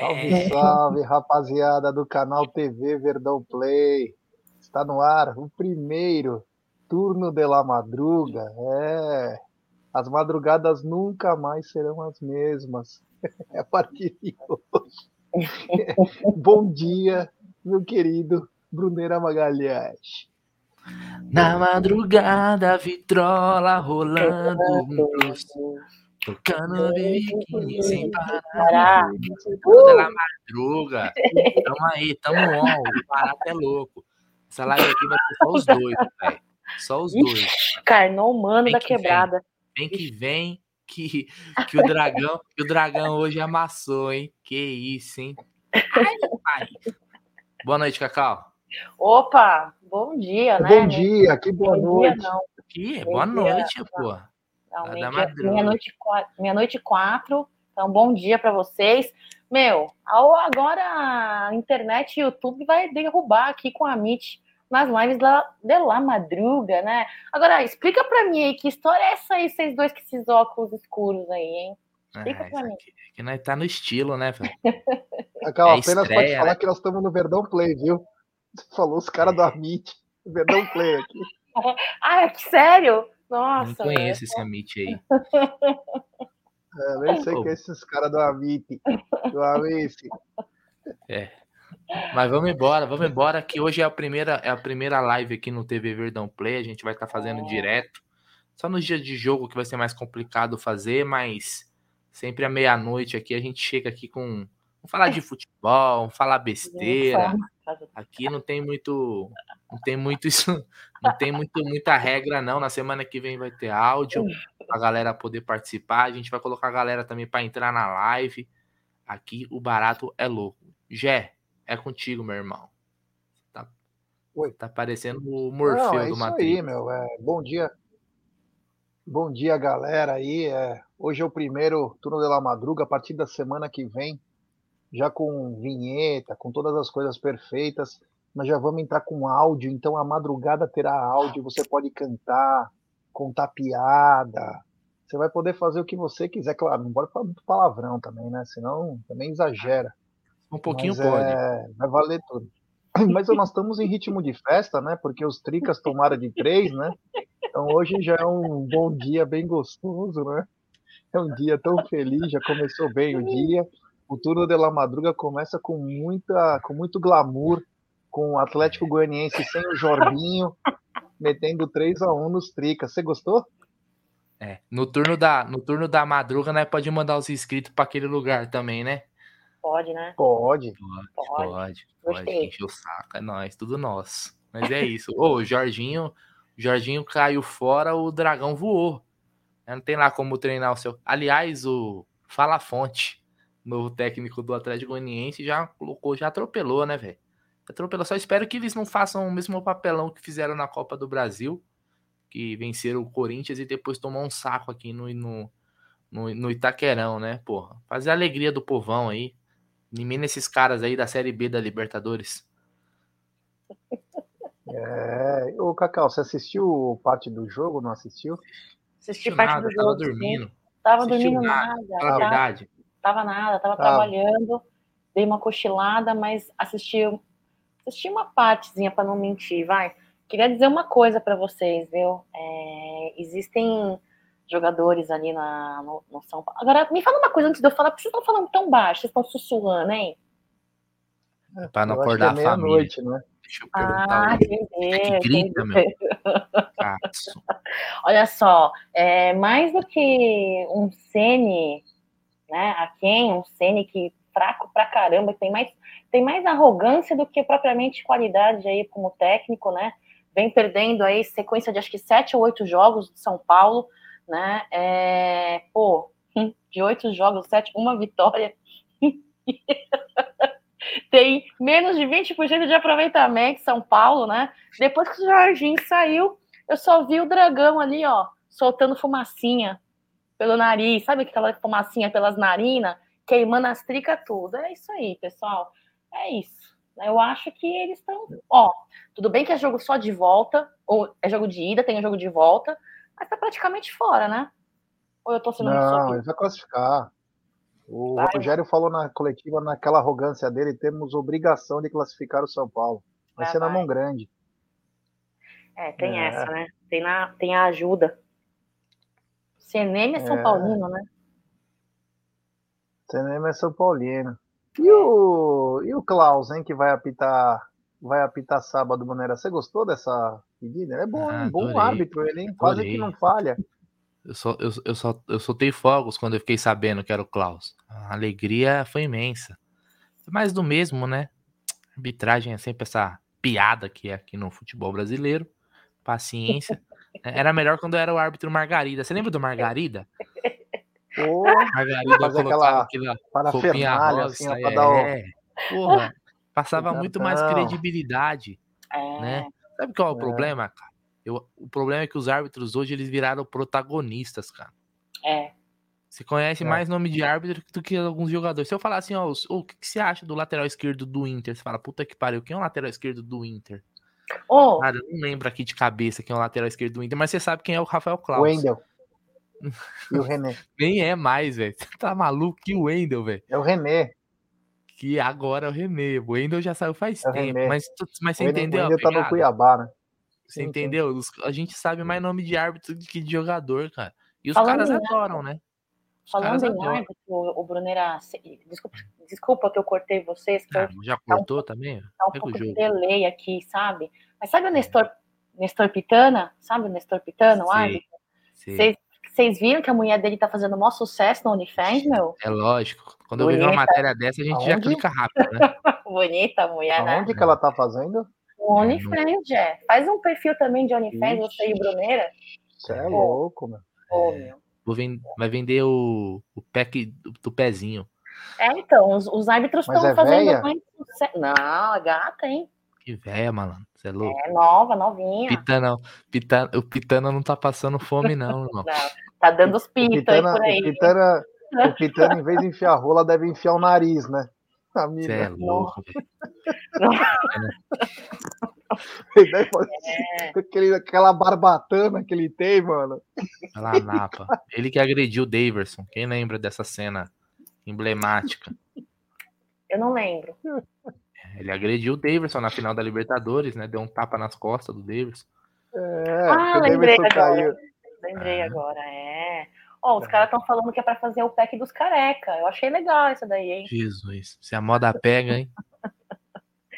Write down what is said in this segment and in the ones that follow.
salve, salve, rapaziada do canal TV Verdão Play. Está no ar o primeiro turno de la madruga. É, as madrugadas nunca mais serão as mesmas. É a partir de hoje. Bom dia, meu querido Bruneira Magalhães. Na madrugada, vitrola rolando, tocando biquíni sem parar. Toda na madruga. Tamo aí, tamo on. O barato é louco. Essa live aqui vai ser só os dois, velho. Só os dois. Carnão humano da que quebrada. Vem, vem que vem, que, que o dragão, que o dragão hoje amassou, hein? Que isso, hein? Ai, ai. Boa noite, Cacau. Opa, bom dia, né? Bom dia, que boa bom noite. Dia, não. Que, boa noite, pô. Então, meia-noite meia meia quatro. Então, bom dia para vocês. Meu, agora a internet e o YouTube vai derrubar aqui com a Mit nas lives da, de La Madruga, né? Agora, explica para mim aí, que história é essa aí, vocês dois com esses óculos escuros aí, hein? Explica é, pra mim. Aqui, aqui nós tá no estilo, né, velho? Acaba, é apenas estreia, pode falar né? que nós estamos no Verdão Play, viu? falou os caras do Amit, Verdão Play aqui. ah, que sério? Nossa. Não conheço esse Amit aí. É, nem sei que é esses caras do Amit. Do Amit. É. Mas vamos embora, vamos embora, que hoje é a primeira, é a primeira live aqui no TV Verdão Play. A gente vai estar tá fazendo direto. Só nos dias de jogo que vai ser mais complicado fazer, mas sempre à meia-noite aqui a gente chega aqui com. Vamos falar de futebol, vamos falar besteira. Aqui não tem muito, não tem muito isso, não tem muito muita regra não. Na semana que vem vai ter áudio a galera poder participar. A gente vai colocar a galera também para entrar na live. Aqui o barato é louco. Jé, é contigo, meu irmão. Tá, Oi. tá parecendo o Morfeu não, é do Matheus. aí, meu. É, bom dia. Bom dia, galera aí. É, hoje é o primeiro turno de la madruga. A partir da semana que vem já com vinheta, com todas as coisas perfeitas. Nós já vamos entrar com áudio, então a madrugada terá áudio, você pode cantar, contar piada. Você vai poder fazer o que você quiser, claro, não pode falar muito palavrão também, né? Senão também exagera. Um pouquinho Mas, pode. É, vai valer tudo. Mas nós estamos em ritmo de festa, né? Porque os tricas tomaram de três, né? Então hoje já é um bom dia bem gostoso, né? É um dia tão feliz, já começou bem o dia. O turno de La Madruga começa com, muita, com muito glamour, com o Atlético Goianiense sem o Jorbinho, metendo 3 a 1 nos Tricas. Você gostou? É, no turno da, no turno da madruga, né, pode mandar os inscritos para aquele lugar também, né? Pode, né? Pode. Pode, pode. Pode, pode encher o saco, é nóis, tudo nosso. Mas é isso. Ô, o Jorginho, Jorginho caiu fora, o dragão voou. Não tem lá como treinar o seu. Aliás, o Fala Fonte novo técnico do Atlético Goianiense, já colocou, já atropelou, né, velho? Atropelou. Só espero que eles não façam o mesmo papelão que fizeram na Copa do Brasil, que venceram o Corinthians e depois tomou um saco aqui no, no, no, no Itaquerão, né, porra? Fazer a alegria do povão aí. Elimina esses caras aí da Série B da Libertadores. É, ô Cacau, você assistiu parte do jogo? Não assistiu? Assisti parte nada, do jogo. Tava dormindo. Tava dormindo nada. nada. Na verdade tava nada, tava ah. trabalhando, dei uma cochilada, mas assisti, assisti uma partezinha para não mentir, vai. Queria dizer uma coisa para vocês, viu? É, existem jogadores ali na, no, no, São Paulo. Agora, me fala uma coisa antes de eu falar, porque vocês estão falando tão baixo, vocês estão sussurrando, hein? É, para não acordar é a família. Noite, né? Deixa eu perguntar. Ah, entendi, que grita, meu. Olha só, é, mais do que um Sene né? A quem um Ceni que fraco pra caramba, tem mais tem mais arrogância do que propriamente qualidade aí como técnico, né? Vem perdendo aí sequência de acho que sete ou oito jogos de São Paulo, né? É, pô, de oito jogos, sete, uma vitória. tem menos de 20% de aproveitamento São Paulo, né? Depois que o Jorginho saiu, eu só vi o Dragão ali, ó, soltando fumacinha, pelo nariz, sabe aquela fumacinha pelas narinas, queimando as tricas tudo. É isso aí, pessoal. É isso. Eu acho que eles estão. Ó, tudo bem que é jogo só de volta, ou é jogo de ida, tem um jogo de volta, mas tá praticamente fora, né? Ou eu tô sendo Não, ele vai classificar. O Vai. Rogério falou na coletiva, naquela arrogância dele, temos obrigação de classificar o São Paulo. Vai, ser na mão grande. É, tem é. essa, né? Tem, na, tem a ajuda. Cinema é São é. Paulino, né? Cinema é São Paulino. E o, e o Klaus, hein, que vai apitar vai apitar sábado, Maneira. Você gostou dessa pedida? É bom, ah, bom árbitro ele, hein? Quase que não falha. Eu só, eu, eu, só, eu soltei fogos quando eu fiquei sabendo que era o Klaus. A alegria foi imensa. Mais do mesmo, né? Arbitragem é sempre essa piada que é aqui no futebol brasileiro. Paciência. Era melhor quando era o árbitro Margarida. Você lembra do Margarida? Oh, Margarida fazer aquela, aquela parafernália assim, é, o... Porra, passava muito mais credibilidade, é. né? Sabe qual é o é. problema, cara? Eu, o problema é que os árbitros hoje eles viraram protagonistas, cara. É. Você conhece é. mais nome de árbitro do que alguns jogadores. Se eu falar assim, ó, o que, que você acha do lateral esquerdo do Inter? Você fala, puta que pariu, quem é o lateral esquerdo do Inter? Oh. Cara, eu não lembro aqui de cabeça quem é o lateral esquerdo do Inter, mas você sabe quem é o Rafael Klaus. O Wendel. E o René. Nem é mais, velho. Você tá maluco? Que o Wendel, velho. É o René. Que agora é o René. O Wendel já saiu faz é tempo. Mas, mas você o entendeu? O Wendel tá no Cuiabá, né? Você sim, entendeu? Sim. A gente sabe mais nome de árbitro do que de jogador, cara. E os Falando caras adoram, né? Falando em árbitro, o Brunera. Desculpa, desculpa que eu cortei vocês. Que ah, já cortou tá um, também? Tá um Pega pouco de delay aqui, sabe? Mas sabe o Nestor, Nestor Pitana? Sabe o Nestor Pitana, o árbitro? Vocês viram que a mulher dele tá fazendo o maior sucesso no OnlyFans, meu? É lógico. Quando Bonita. eu vejo uma matéria dessa, a gente Aonde? já clica rápido, né? Bonita a mulher, Aonde né? Onde que ela tá fazendo? O OnlyFans, é. Faz um perfil também de OnlyFans, você e o Bruneira. Você é louco, meu. Ô, meu. Vend... Vai vender o, o pack do, do pezinho. É, então, os, os árbitros estão é fazendo mais sucesso. Não, é gata, hein? Que velha, malandro. Você é louco. É nova, novinha. Pitana, pitana, o Pitana não tá passando fome, não, irmão. não, tá dando os pitos aí por aí. O Pitana, o Pitana, em vez de enfiar a rola, deve enfiar o nariz, né? Você é louco, é. Aquele, aquela barbatana que ele tem, mano. Lá Napa. Ele que agrediu o Daverson. Quem lembra dessa cena emblemática? Eu não lembro. Ele agrediu o Daverson na final da Libertadores, né? Deu um tapa nas costas do Daverson. É, ah, lembrei agora. Caiu. Lembrei ah. agora, é. Ó, oh, os caras estão falando que é para fazer o pack dos careca. Eu achei legal isso daí, hein? Jesus, se a moda pega, hein?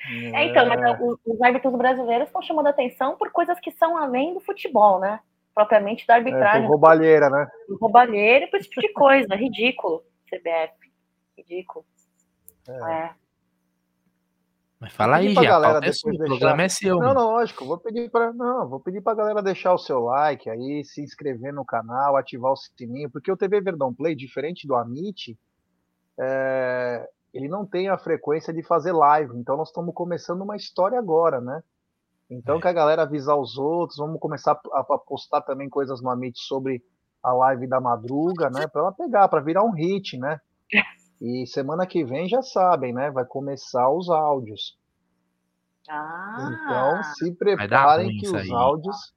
É, então, mas é. os árbitros brasileiros estão chamando atenção por coisas que são além do futebol, né? Propriamente da arbitragem. É, roubalheira, né? Roubalheira e por esse tipo de coisa. Ridículo, CBF. Ridículo. É. é. Mas fala aí, já. Galera é o programa é seu. Não, não, lógico. Vou pedir para não, vou pedir para galera deixar o seu like aí, se inscrever no canal, ativar o sininho, porque o TV Verdão Play, diferente do Amit, é, ele não tem a frequência de fazer live. Então nós estamos começando uma história agora, né? Então é. que a galera avisar os outros, vamos começar a, a postar também coisas no Amit sobre a live da madruga, né? Para ela pegar, para virar um hit, né? E semana que vem já sabem, né? Vai começar os áudios. Ah, então se preparem que os aí. áudios.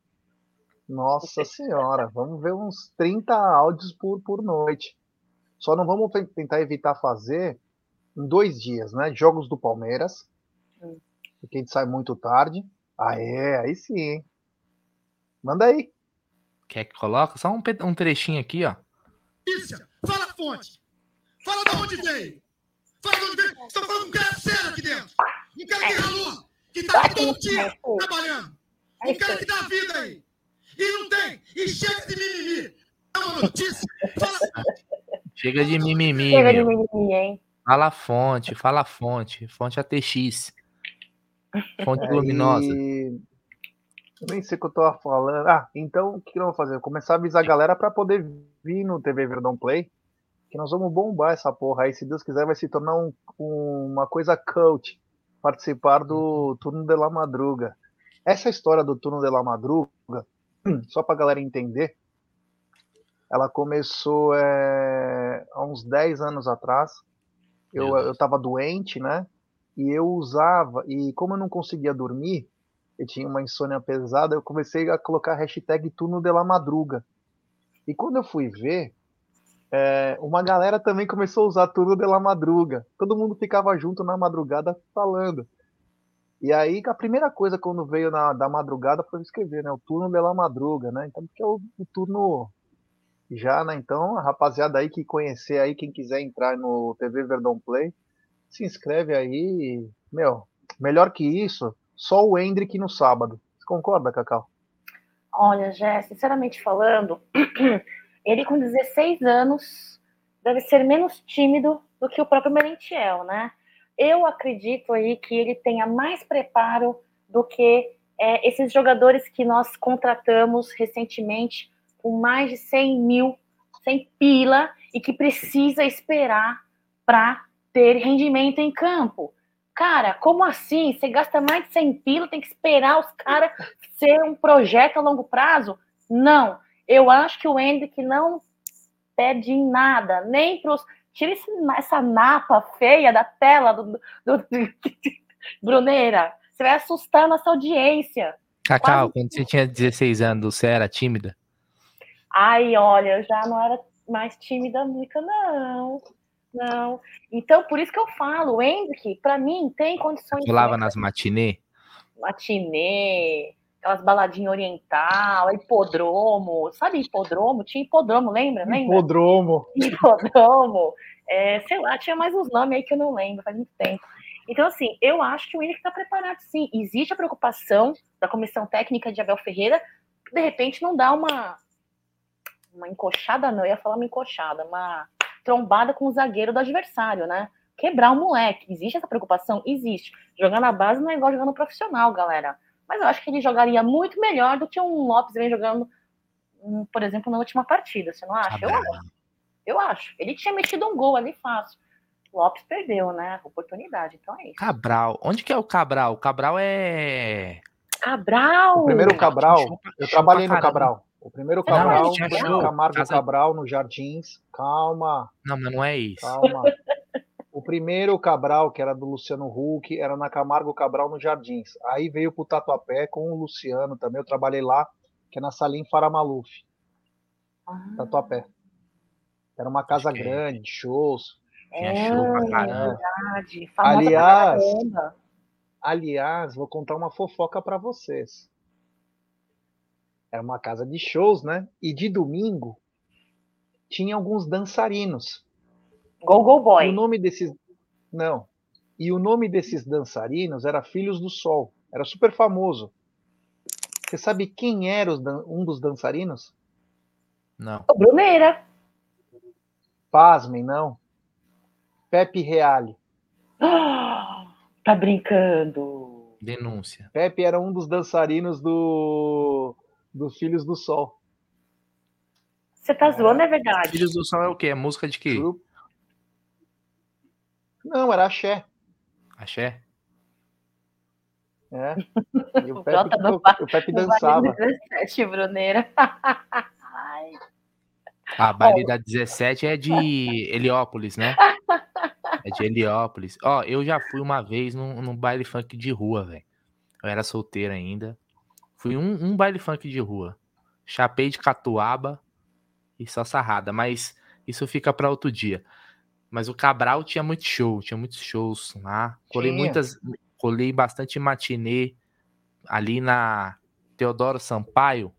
Nossa senhora, vamos ver uns 30 áudios por, por noite. Só não vamos tentar evitar fazer em dois dias, né? Jogos do Palmeiras. Hum. Porque a gente sai muito tarde. Ah, é, aí sim, hein? Manda aí. Quer que coloca? Só um, um trechinho aqui, ó. Isso, fala a fonte. Fala de onde veio. Fala de onde veio. Você tá falando um cara sério aqui dentro. Um cara que ralou, que tá todo dia trabalhando. Um cara que dá vida aí. E não tem. E chega de mimimi. É uma notícia. Fala. Chega de mimimi. Chega de mimimi, hein? Fala a fonte, fala a fonte. Fonte ATX. Fonte luminosa. Eu nem sei o que eu tô falando. Ah, então o que eu vou fazer? Vou começar a avisar a galera para poder vir no TV Verdão Play que nós vamos bombar essa porra aí. Se Deus quiser, vai se tornar um, um, uma coisa cult participar do. Turno de la Madruga. Essa história do Turno de la Madruga, só pra galera entender, ela começou é, há uns 10 anos atrás. Eu, eu tava doente, né? E eu usava, e como eu não conseguia dormir, eu tinha uma insônia pesada, eu comecei a colocar a hashtag Turno de la Madruga. E quando eu fui ver, é, uma galera também começou a usar turno de la madruga. Todo mundo ficava junto na madrugada falando. E aí a primeira coisa quando veio na, da madrugada foi escrever, né? O turno de la madruga, né? Então, porque é o, o turno já, né? Então, a rapaziada aí que conhecer aí, quem quiser entrar no TV Verdão Play, se inscreve aí. Meu, melhor que isso, só o Hendrick no sábado. Você concorda, Cacau? Olha, Jé, sinceramente falando, ele com 16 anos deve ser menos tímido do que o próprio Merentiel, né? Eu acredito aí que ele tenha mais preparo do que é, esses jogadores que nós contratamos recentemente com mais de 100 mil, 100 pila, e que precisa esperar para ter rendimento em campo. Cara, como assim? Você gasta mais de 100 pila, tem que esperar os caras ser um projeto a longo prazo? Não. Eu acho que o Hendrick não pede nada, nem para os. Tira esse, essa napa feia da tela do, do, do, Bruneira. Você vai assustar a nossa audiência. Cacau, Quase... quando você tinha 16 anos, você era tímida? Ai, olha, eu já não era mais tímida nunca, não. Não. Então, por isso que eu falo, o Hendrick, para mim, tem condições. Pulava nas matinê? Matinê, aquelas baladinhas oriental, hipodromo. Sabe hipodromo? Tinha hipodromo, lembra? lembra? Hipodromo. Hipodromo. É, sei lá, tinha mais uns nomes aí que eu não lembro, faz muito tempo. Então, assim, eu acho que o Hendrick está preparado sim. Existe a preocupação da comissão técnica de Abel Ferreira, de repente não dá uma, uma encoxada, não, eu ia falar uma encoxada, uma trombada com o zagueiro do adversário, né? Quebrar o moleque. Existe essa preocupação? Existe. Jogar na base não é igual jogar no profissional, galera. Mas eu acho que ele jogaria muito melhor do que um Lopes vem jogando, por exemplo, na última partida. Você não acha? Eu acho. Eu acho. Ele tinha metido um gol ali fácil. Lopes perdeu, né? Oportunidade. Então é isso. Cabral. Onde que é o Cabral? O Cabral é. Cabral! O primeiro Cabral. Eu trabalhei no Cabral. O primeiro Cabral, não, Camargo Casa... Cabral no Jardins. Calma. Não, mas não é isso. Calma. O primeiro Cabral, que era do Luciano Huck, era na Camargo Cabral no Jardins. Aí veio pro Tatuapé com o Luciano também. Eu trabalhei lá, que é na Salim Faramaluf. Ah. Tatuapé. Era uma casa grande, shows. É, show pra caramba. verdade. aliás, aliás, vou contar uma fofoca para vocês. Era uma casa de shows, né? E de domingo tinha alguns dançarinos. Go Go Boy. E o nome desses não. E o nome desses dançarinos era Filhos do Sol. Era super famoso. Você sabe quem era um dos dançarinos? Não. O Bruneira. Pasmem, não. Pepe Reale. tá brincando. Denúncia. Pepe era um dos dançarinos do dos Filhos do Sol. Você tá zoando, é verdade? Filhos do Sol é o quê? É música de quê? Não, era axé. Axé? É. E o Pepe, no, o Pepe dançava. 17, Bruneira. A baile da 17 é de Heliópolis, né? É de Heliópolis. Ó, eu já fui uma vez num, num baile funk de rua, velho. Eu era solteiro ainda. Fui um, um baile funk de rua. Chapei de catuaba e só sarrada, mas isso fica para outro dia. Mas o Cabral tinha muito show, tinha muitos shows lá. Colei tinha. muitas, colei bastante matinê ali na Teodoro Sampaio,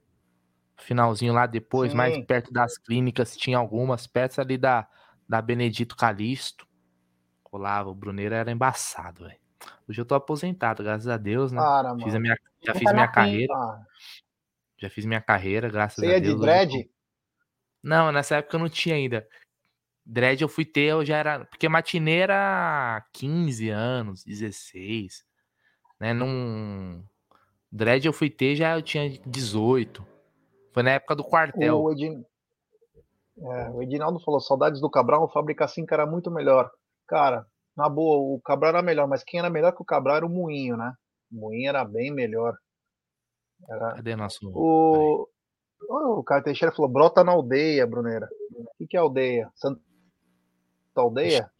finalzinho lá depois, Sim. mais perto das clínicas, tinha algumas, perto ali da, da Benedito Calixto. Colava, o Bruneiro era embaçado, velho. Hoje eu tô aposentado, graças a Deus, né? Para, fiz a minha, já fiz minha carreira. Já fiz minha carreira, graças Você a Deus. Você é de dread? Não, nessa época eu não tinha ainda. Dread eu fui ter, eu já era. Porque matineira era 15 anos, 16. Né? Num. Dread eu fui ter, já eu tinha 18. Foi na época do quartel. O, Edin... é, o Edinaldo falou: saudades do Cabral, o Fábrica 5 era muito melhor. Cara, na boa, o Cabral era melhor, mas quem era melhor que o Cabral era o Moinho, né? O Moinho era bem melhor. Era... Cadê nosso. O, o Caio Teixeira falou: brota na aldeia, Bruneira. O que, que é aldeia? Santa Aldeia?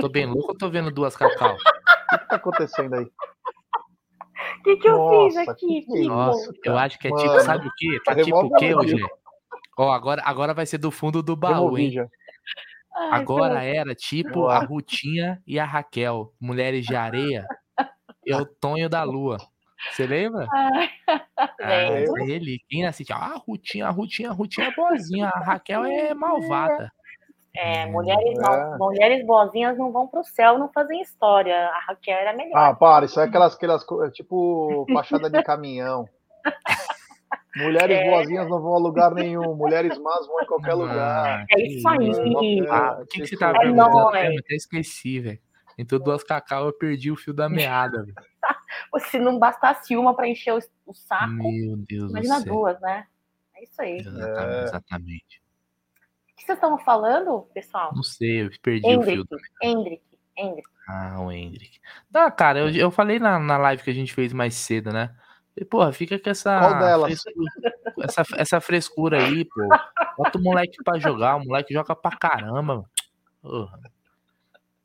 tô bem louco ou tô vendo duas cacau? O que, que tá acontecendo aí? O que, que eu Nossa, fiz aqui? Que Nossa, eu acho que é tipo, Mano, sabe o quê? Tá tipo o quê hoje? Ó, agora, agora vai ser do fundo do baú, Removi hein? Ai, Agora era tipo a Rutinha e a Raquel, mulheres de areia e o Tonho da Lua. Você lembra? Ah, lembro. é ele. Quem assiste? Ah, a Rutinha, a Rutinha, a Rutinha é boazinha, a Raquel é malvada. É, mulheres, É. mal- mulheres boazinhas não vão pro céu, não fazem história. A Raquel era melhor. Ah, para, isso é aquelas, aquelas co- tipo fachada de caminhão. Mulheres É. boazinhas não vão a lugar nenhum, mulheres más vão em qualquer lugar. Ah, É que isso aí. isso. Ah, o que, que você tava É perguntando? nóis. mesmo? Até esqueci, velho. Entre duas cacau, eu perdi o fio da meada. Se não bastasse uma para encher o, o saco, Meu Deus imagina do céu. duas, né? É isso aí. Exatamente, É. exatamente. O que vocês estão falando, pessoal? Não sei, eu perdi o fio Hendrick, Hendrick, Hendrick. Ah, o Hendrick. Não, cara, eu, eu falei na, na live que a gente fez mais cedo, né? E, porra, fica com essa. Qual delas? Frescura, essa, essa frescura aí, pô. Bota o moleque pra jogar, o moleque joga pra caramba. mano. Porra.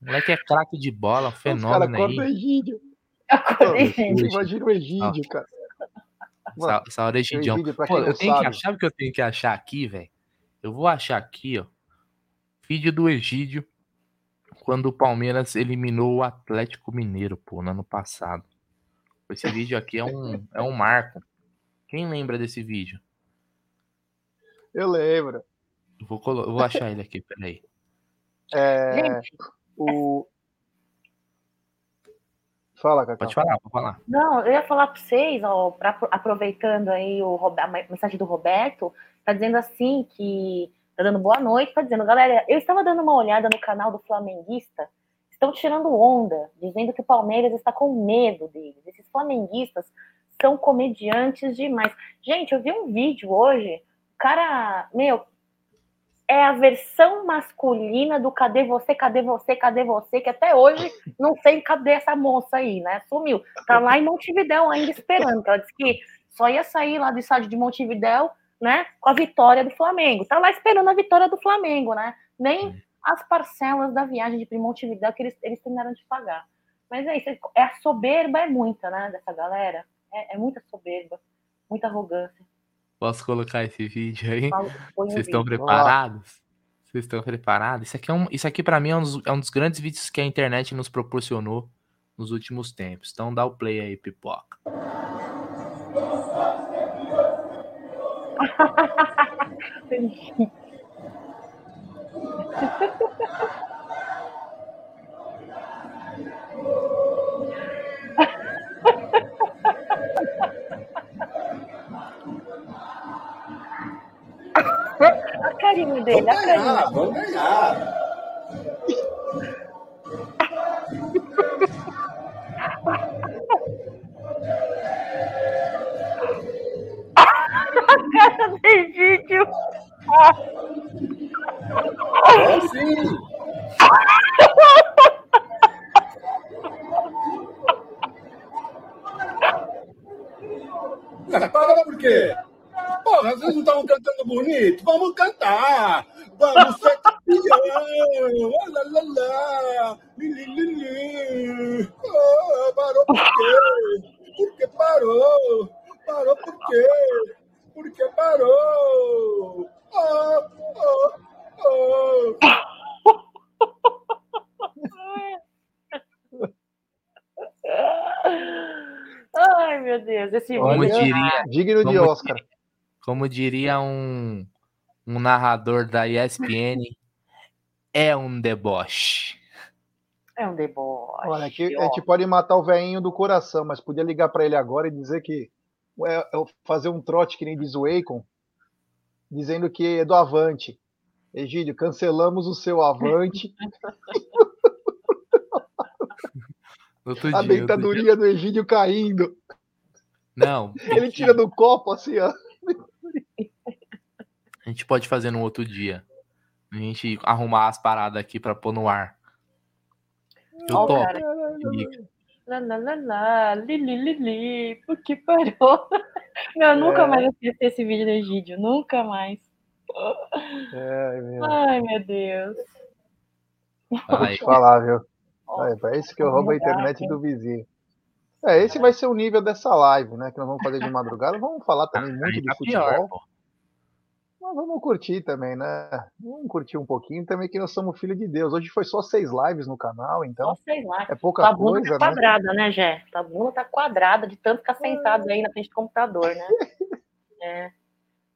O moleque é craque de bola, um Os caras fenômeno cortam o. Egídio. Acordei, gente. Imagina o Egídio, cara. Mano, Essa, essa hora é. Egídio, Pô, eu não tenho que sabe, achar, sabe o que eu tenho que achar aqui, velho? Eu vou achar aqui, ó. Vídeo do Egídio quando o Palmeiras eliminou o Atlético Mineiro, pô, no ano passado. Esse vídeo aqui é um, é um marco. Quem lembra desse vídeo? eu lembro. Eu vou, colo- eu vou achar ele aqui, peraí. É, Gente, o... Fala, Cacá. Pode falar, pode falar. Não, eu ia falar para vocês, ó, pra- aproveitando aí o, a mensagem do Roberto, tá dizendo assim que tá dando boa noite, tá dizendo, galera, eu estava dando uma olhada no canal do Flamenguista, estão tirando onda, dizendo que o Palmeiras está com medo deles. Esses flamenguistas são comediantes demais. Gente, eu vi um vídeo hoje, o cara, meu, é a versão masculina do cadê você, cadê você, cadê você, que até hoje não sei cadê essa moça aí, né? Sumiu. Tá lá em Montevidéu ainda esperando, ela disse que só ia sair lá do estádio de Montevidéu, né, com a vitória do Flamengo. Tá lá esperando a vitória do Flamengo, né? Nem as parcelas da viagem de Montevidéu que eles, eles terminaram de pagar. Mas é isso, é a soberba é muita, né, dessa galera. É, é muita soberba, muita arrogância. Posso colocar esse vídeo aí? Vocês estão preparados? Vocês estão preparados? Isso aqui, é um, isso aqui para mim é um, dos, é um dos grandes vídeos que a internet nos proporcionou nos últimos tempos. Então dá o play aí, pipoca. A carinha dele, a carinha. vamos ganhar. cara do vídeo. É sim. Para por quê? Porra, vocês não estavam cantando bonito? Vamos cantar! Vamos ser campeão! Lá, lá, lá. Li, li, li, li. Oh, parou por quê? Por que parou? Parou por quê? Por que parou? Oh, oh, oh. Ai, meu Deus, esse Como vídeo. diria, Digno de Oscar. Como diria um, um narrador da ESPN, é um deboche. É um deboche. Olha, aqui a gente pode matar o velhinho do coração, mas podia ligar para ele agora e dizer que é, é fazer um trote que nem diz o Akon, dizendo que é do Avante. Egídio, cancelamos o seu Avante. Outro a dia, outro dia. dentaduria do Egídio caindo. Não, Ele tira do copo assim, ó. A gente pode fazer num outro dia. A gente arrumar as paradas aqui pra pôr no ar. Eu Ó o topo. Lá, lá, lá, lá, li, li, parou? Meu, nunca É. mais assisti esse vídeo do Egídio, nunca mais. É, meu. Ai, meu Deus. Vou te falar, viu? É, pra isso que eu roubo a internet do vizinho. É, esse vai ser o nível dessa live, né? Que nós vamos fazer de madrugada. Vamos falar também muito Aí de tá futebol. Então vamos curtir também, né? Vamos curtir um pouquinho também que nós somos filho de Deus. Hoje foi só seis lives no canal, então Só seis lá. é pouca Tua bunda coisa, tá né? quadrada, né, Jé? Tua bunda tá quadrada de tanto ficar sentado aí na frente do computador, né? É.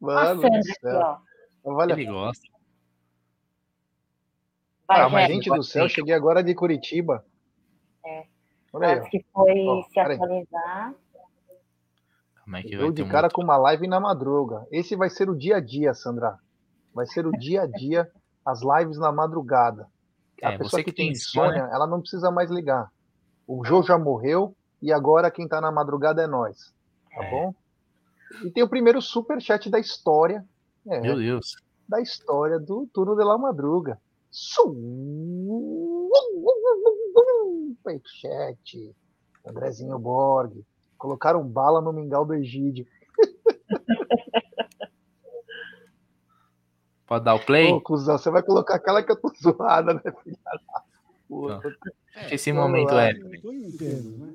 Mano Sandra aqui, céu. ó. Não vale a Ele gosta. Vai, Ah, mas Jé. gente do céu, cheguei agora de Curitiba. É. Olha aí, que foi Ó, se atualizar. Como é que vai de cara com uma live na madruga. Esse vai ser o dia a dia, Sandra. Vai ser o dia a dia, as lives na madrugada. A É, pessoa você que, que tem insônia. insônia, ela não precisa mais ligar. O Jô já morreu e agora quem tá na madrugada é nós. Tá É. bom? E tem o primeiro super chat da história. É, Meu Deus. da história do Turno de la Madruga. Superchat. Andrezinho Borg. Colocaram bala no mingau do Egídio. Pode dar o play? Ô, cuzão, você vai colocar aquela que eu tô zoada, né, filha da puta? Esse vamos momento lá. é. Né?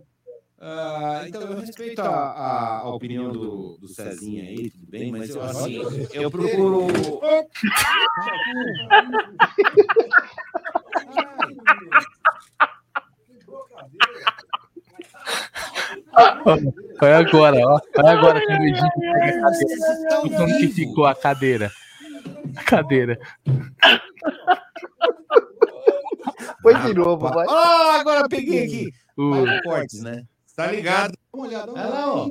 Ah, então, eu respeito a, a- a opinião do, do Cezinha aí, tudo bem, mas eu, assim, eu procuro. Olha agora, ó. Olha agora quando o Egito pega a cadeira. E como que ficou a cadeira? A cadeira. Põe de novo, vai. Ah, agora peguei aqui. O- Michael Cortes, né? Tá ligado? Dá uma olhada. Ah, não.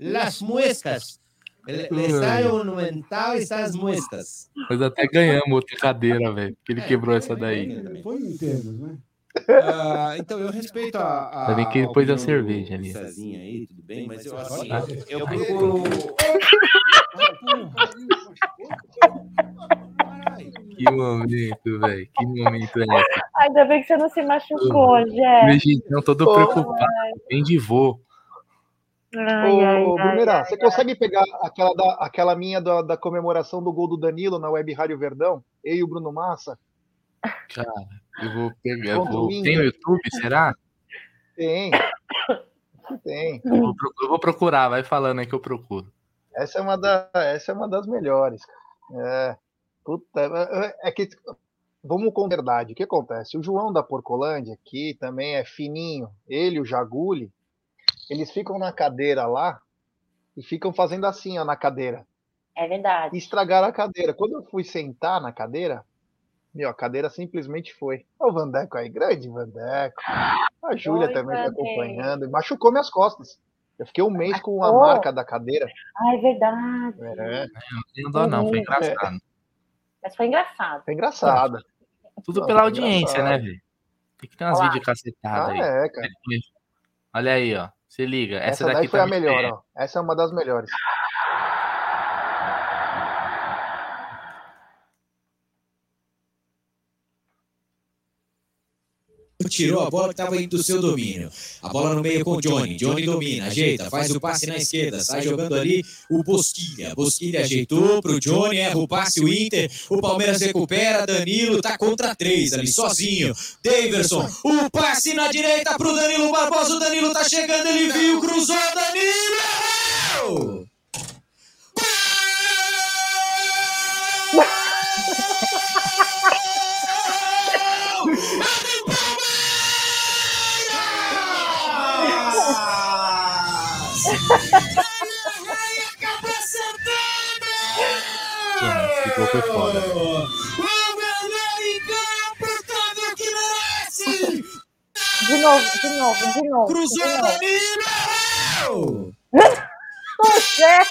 Las muescas. El, el estadio monumental está as muescas. Nós até ganhamos outra cadeira, velho. Que ele quebrou essa daí. Foi termos, né? Ah, então, eu respeito a. Ainda bem que ele pôs a opinião cerveja ali. Cezinha aí, tudo bem, mas eu, assim, Ah. eu procuro. Que momento, velho. Que momento é esse? Ainda bem que você não se machucou, Jé. O Egitão todo preocupado. Vem de vô. Ai, Ô, ai, ai. Brunerá, você consegue pegar aquela, da, aquela minha da, da comemoração do gol do Danilo na Web Rádio Verdão? Eu e o Bruno Massa? Cara, eu vou pegar. eu vou-. Tem o YouTube, será? Tem. Tem. Eu vou, eu vou procurar, vai falando aí que eu procuro. Essa é uma, da, essa é uma das melhores. É. Puta, é, é que. Vamos com verdade. O que acontece? O João da Porcolândia aqui também é fininho. Ele e o Jaguli, eles ficam na cadeira lá e ficam fazendo assim, ó, na cadeira. É verdade. E estragaram a cadeira. Quando eu fui sentar na cadeira, meu, a cadeira simplesmente foi. Olha o Vandeco aí, grande Vandeco. A Júlia também tá Vandeco. acompanhando. E machucou minhas costas. Eu fiquei um mês com a marca da cadeira. Ai, é verdade. É, Não não, foi engraçado. Mas foi engraçado. é engraçado. Tudo Não, pela foi audiência, né, engraçado. velho? Tem que ter umas vídeos cacetadas Ah, aí. é, cara. Olha aí, ó. Se liga. Essa, Essa, daqui daí foi a também melhor, é. ó. Essa é uma das melhores. Tirou a bola que estava indo do seu domínio. A bola no meio com o Johnny. Johnny domina, ajeita, faz o passe na esquerda, sai jogando ali o Bosquilha. Bosquilha ajeitou pro Johnny, erra o passe o Inter. O Palmeiras recupera, Danilo tá contra três ali, sozinho. Daverson, o passe na direita pro Danilo Barbosa. O Danilo tá chegando, ele viu, cruzou, Danilo! Tadeu que merece! De novo, de novo, de novo. Cruzou de novo. Danilo! Poxa!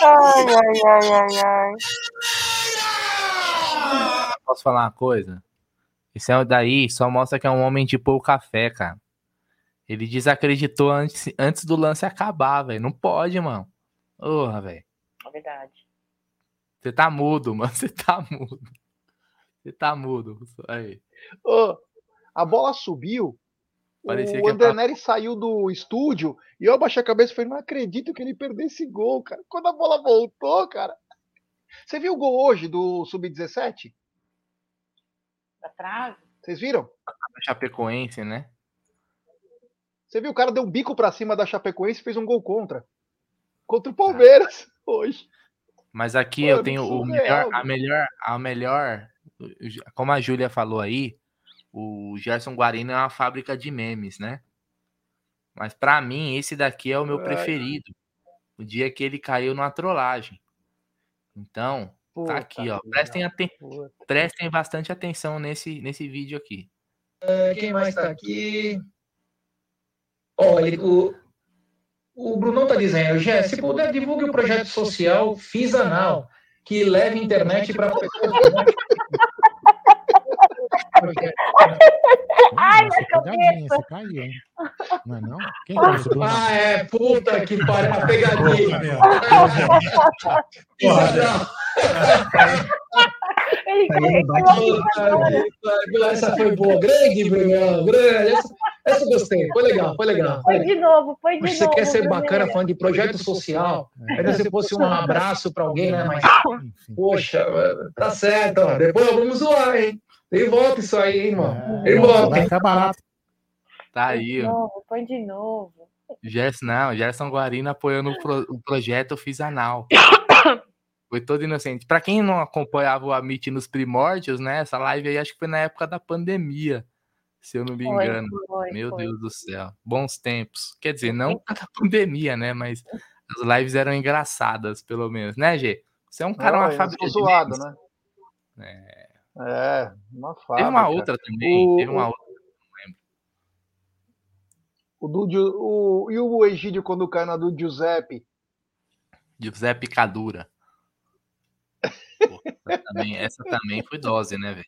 Ai, ai, ai, ai, ai. Posso falar uma coisa? Esse é daí só mostra que é um homem de pouca fé, cara. Ele desacreditou antes, antes do lance acabar, velho. Não pode, mano. Porra, velho. É verdade. Você tá mudo, mano. Você tá mudo. Você tá mudo. Aí. Ô, a bola subiu. Parecia o André Neri saiu do estúdio e eu abaixei a cabeça e falei, não acredito que ele perdeu esse gol, cara. Quando a bola voltou, cara. Você viu o gol hoje do Sub-17? Da trave? Vocês viram? Chapecoense, né? Você viu, o cara deu um bico pra cima da Chapecoense e fez um gol contra. Contra o Palmeiras hoje. Mas aqui Mano, eu tenho o surreal, melhor, a melhor, a melhor, como a Júlia falou aí, o Gerson Guarino é uma fábrica de memes, né? Mas pra mim esse daqui é o meu Ai. preferido. O dia que ele caiu numa trollagem. Então, Puta tá aqui, ó. Prestem, aten- prestem bastante atenção nesse, nesse vídeo aqui. Quem mais tá aqui? Ele, o, o Brunão tá dizendo, Gé, se puder, divulgue o projeto social Fiz Anal, que leva internet para Ai, minha pegadinha, você caiu, hein? Não é não? Quem que é esse Bruno? Ah, é, puta que pariu, a pegadinha. Ele Aí não que pariu, Essa foi boa, grande, Brunão, grande. Essa, essa eu gostei, foi legal, foi legal. Foi de novo, foi de Mas você novo. quer ser Bruno. bacana falando de projeto social, ainda se fosse um abraço para alguém, né? Mas, poxa, tá certo, ó. Depois vamos zoar, hein? Tem volta isso aí, hein, irmão? É, Tem volta. vai ficar barato. Tá Foi aí, ó. novo, foi de novo. Gerson, não, Gerson Guarino apoiando o, pro- o projeto Fiz Anal. Foi todo inocente. Pra quem não acompanhava o Amit nos primórdios, né? Essa live aí acho que foi na época da pandemia, se eu não me Foi, engano. foi, Meu foi. Deus do céu. Bons tempos. Quer dizer, não da pandemia, né? Mas as lives eram engraçadas, pelo menos, né, Gê? Você é um cara, Não, uma eu fábrica de zoado, né? É, uma fábrica. Teve uma outra também. O- Teve uma outra. O do, o, e o Egídio quando cai na do Giuseppe? De Zé Picadura. Pô, essa, também, essa também foi dose, né, velho?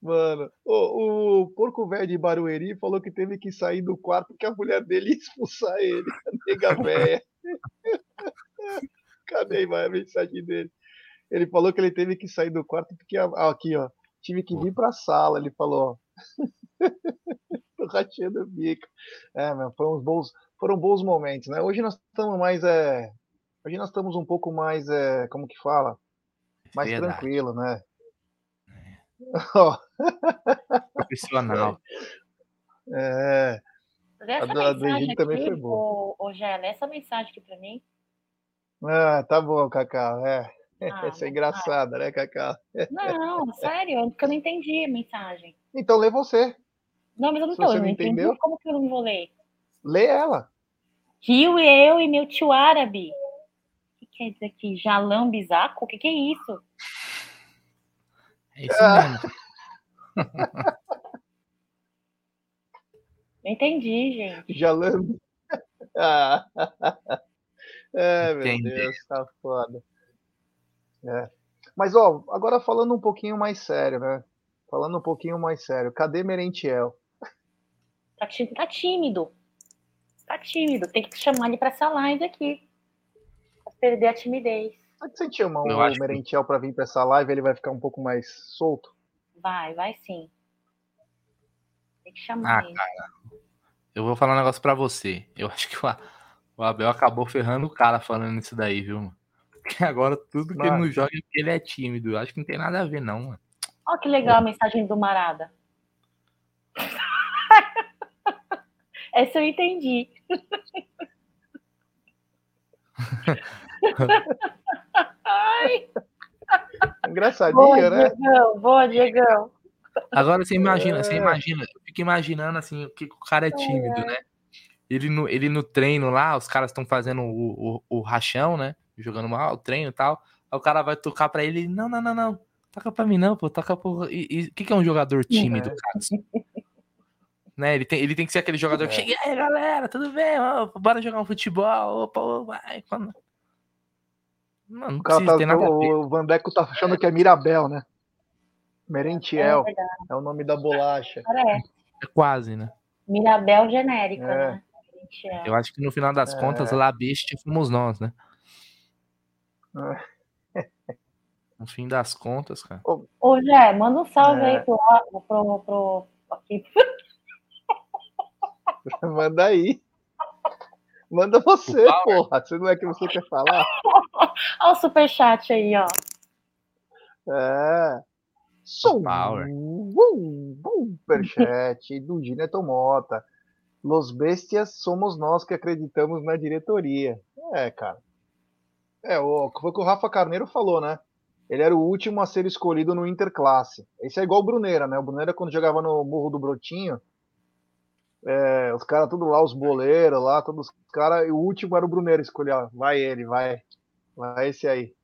Mano, o, o porco velho de Barueri falou que teve que sair do quarto porque a mulher dele ia expulsar ele, a nega véia. Cadê a mensagem dele? Ele falou que ele teve que sair do quarto porque, a- aqui, ó, tive que vir pra sala, ele falou, ó. Tô rachando o bico. É, meu, foram uns bons, foram bons momentos, né? Hoje nós estamos mais, é, hoje nós estamos um pouco mais, é, como que fala? Mais Verdade. tranquilo, né? Ó, Profissional. é, essa A a mensagem Egídio também aqui, foi boa. Gé, lê essa mensagem aqui pra mim. Ah, tá bom, Cacá. É. Ah, Essa é engraçada, né, Cacá? Não, sério, porque eu não entendi a mensagem. Então lê você. Não, mas eu não Se tô, você eu não entendi. entendeu? Como que eu não vou ler? Lê ela. Rio e eu e meu tio árabe. O que quer dizer aqui? Jalão bisaco? O que, que é isso? É isso mesmo. Não entendi, gente. Jalando. Ah. É, meu Entendi. Deus, tá foda. É. Mas, ó, agora falando um pouquinho mais sério, né? Falando um pouquinho mais sério. Cadê Merentiel? Tá, tá tímido. Tá tímido. Tem que chamar ele pra essa live aqui. Pra perder a timidez. Será que se a gente chamar Eu o que- Merentiel pra vir pra essa live, ele vai ficar um pouco mais solto? Vai, vai sim. Tem que chamar Ah, ele. cara. Eu vou falar um negócio pra você. Eu acho que o Abel acabou ferrando o cara falando isso daí, viu, mano? Porque agora tudo que ele Mano. não joga é porque ele é tímido. Acho que não tem nada a ver, não, mano. Olha que legal a mensagem do Marada. Essa eu entendi. Ai, boa, Engraçadinha, né? Diegão. Boa, Diegão. Agora você imagina, você É. imagina, eu fico imaginando assim, o que que o cara é tímido, né? Ele no, ele no treino lá, os caras estão fazendo o, o, o rachão, né? Jogando mal, o treino e tal. Aí o cara vai tocar pra ele, não, não, não, não. Toca pra mim não, pô, toca pro. E e o que, que é um jogador tímido, cara? né? Ele, tem, ele tem que ser aquele jogador que É. chega, e aí, galera, tudo bem? Ó, bora jogar um futebol, opa, vai. Quando... Mano, não O cara precisa tá, ter nada ver. o Vandeco tá achando que é Mirabel, né? É Merentiel verdade. é o nome da bolacha. É. É quase, né? Mirabel genérica, É. né? É. Eu acho que no final das É. contas, lá bestia fomos nós, né? No fim das contas, cara. Ô, Jé, manda um salve É. aí pro, pro, pro, aqui. Manda aí. Manda você, porra. Você não é que você quer falar? Olha o superchat aí, ó. É. Som. Superchat do Gineton Mota. Los bestias somos nós que acreditamos na diretoria. É, cara. É, o, foi o que o Rafa Carneiro falou, né? Ele era o último a ser escolhido no Interclasse. Esse é igual o Bruneira, né? O Bruneira, quando jogava no Morro do Brotinho, é, os caras tudo lá, os boleiros lá, todos os caras, e o último era o Bruneira escolher, ó, vai ele, vai, vai esse aí.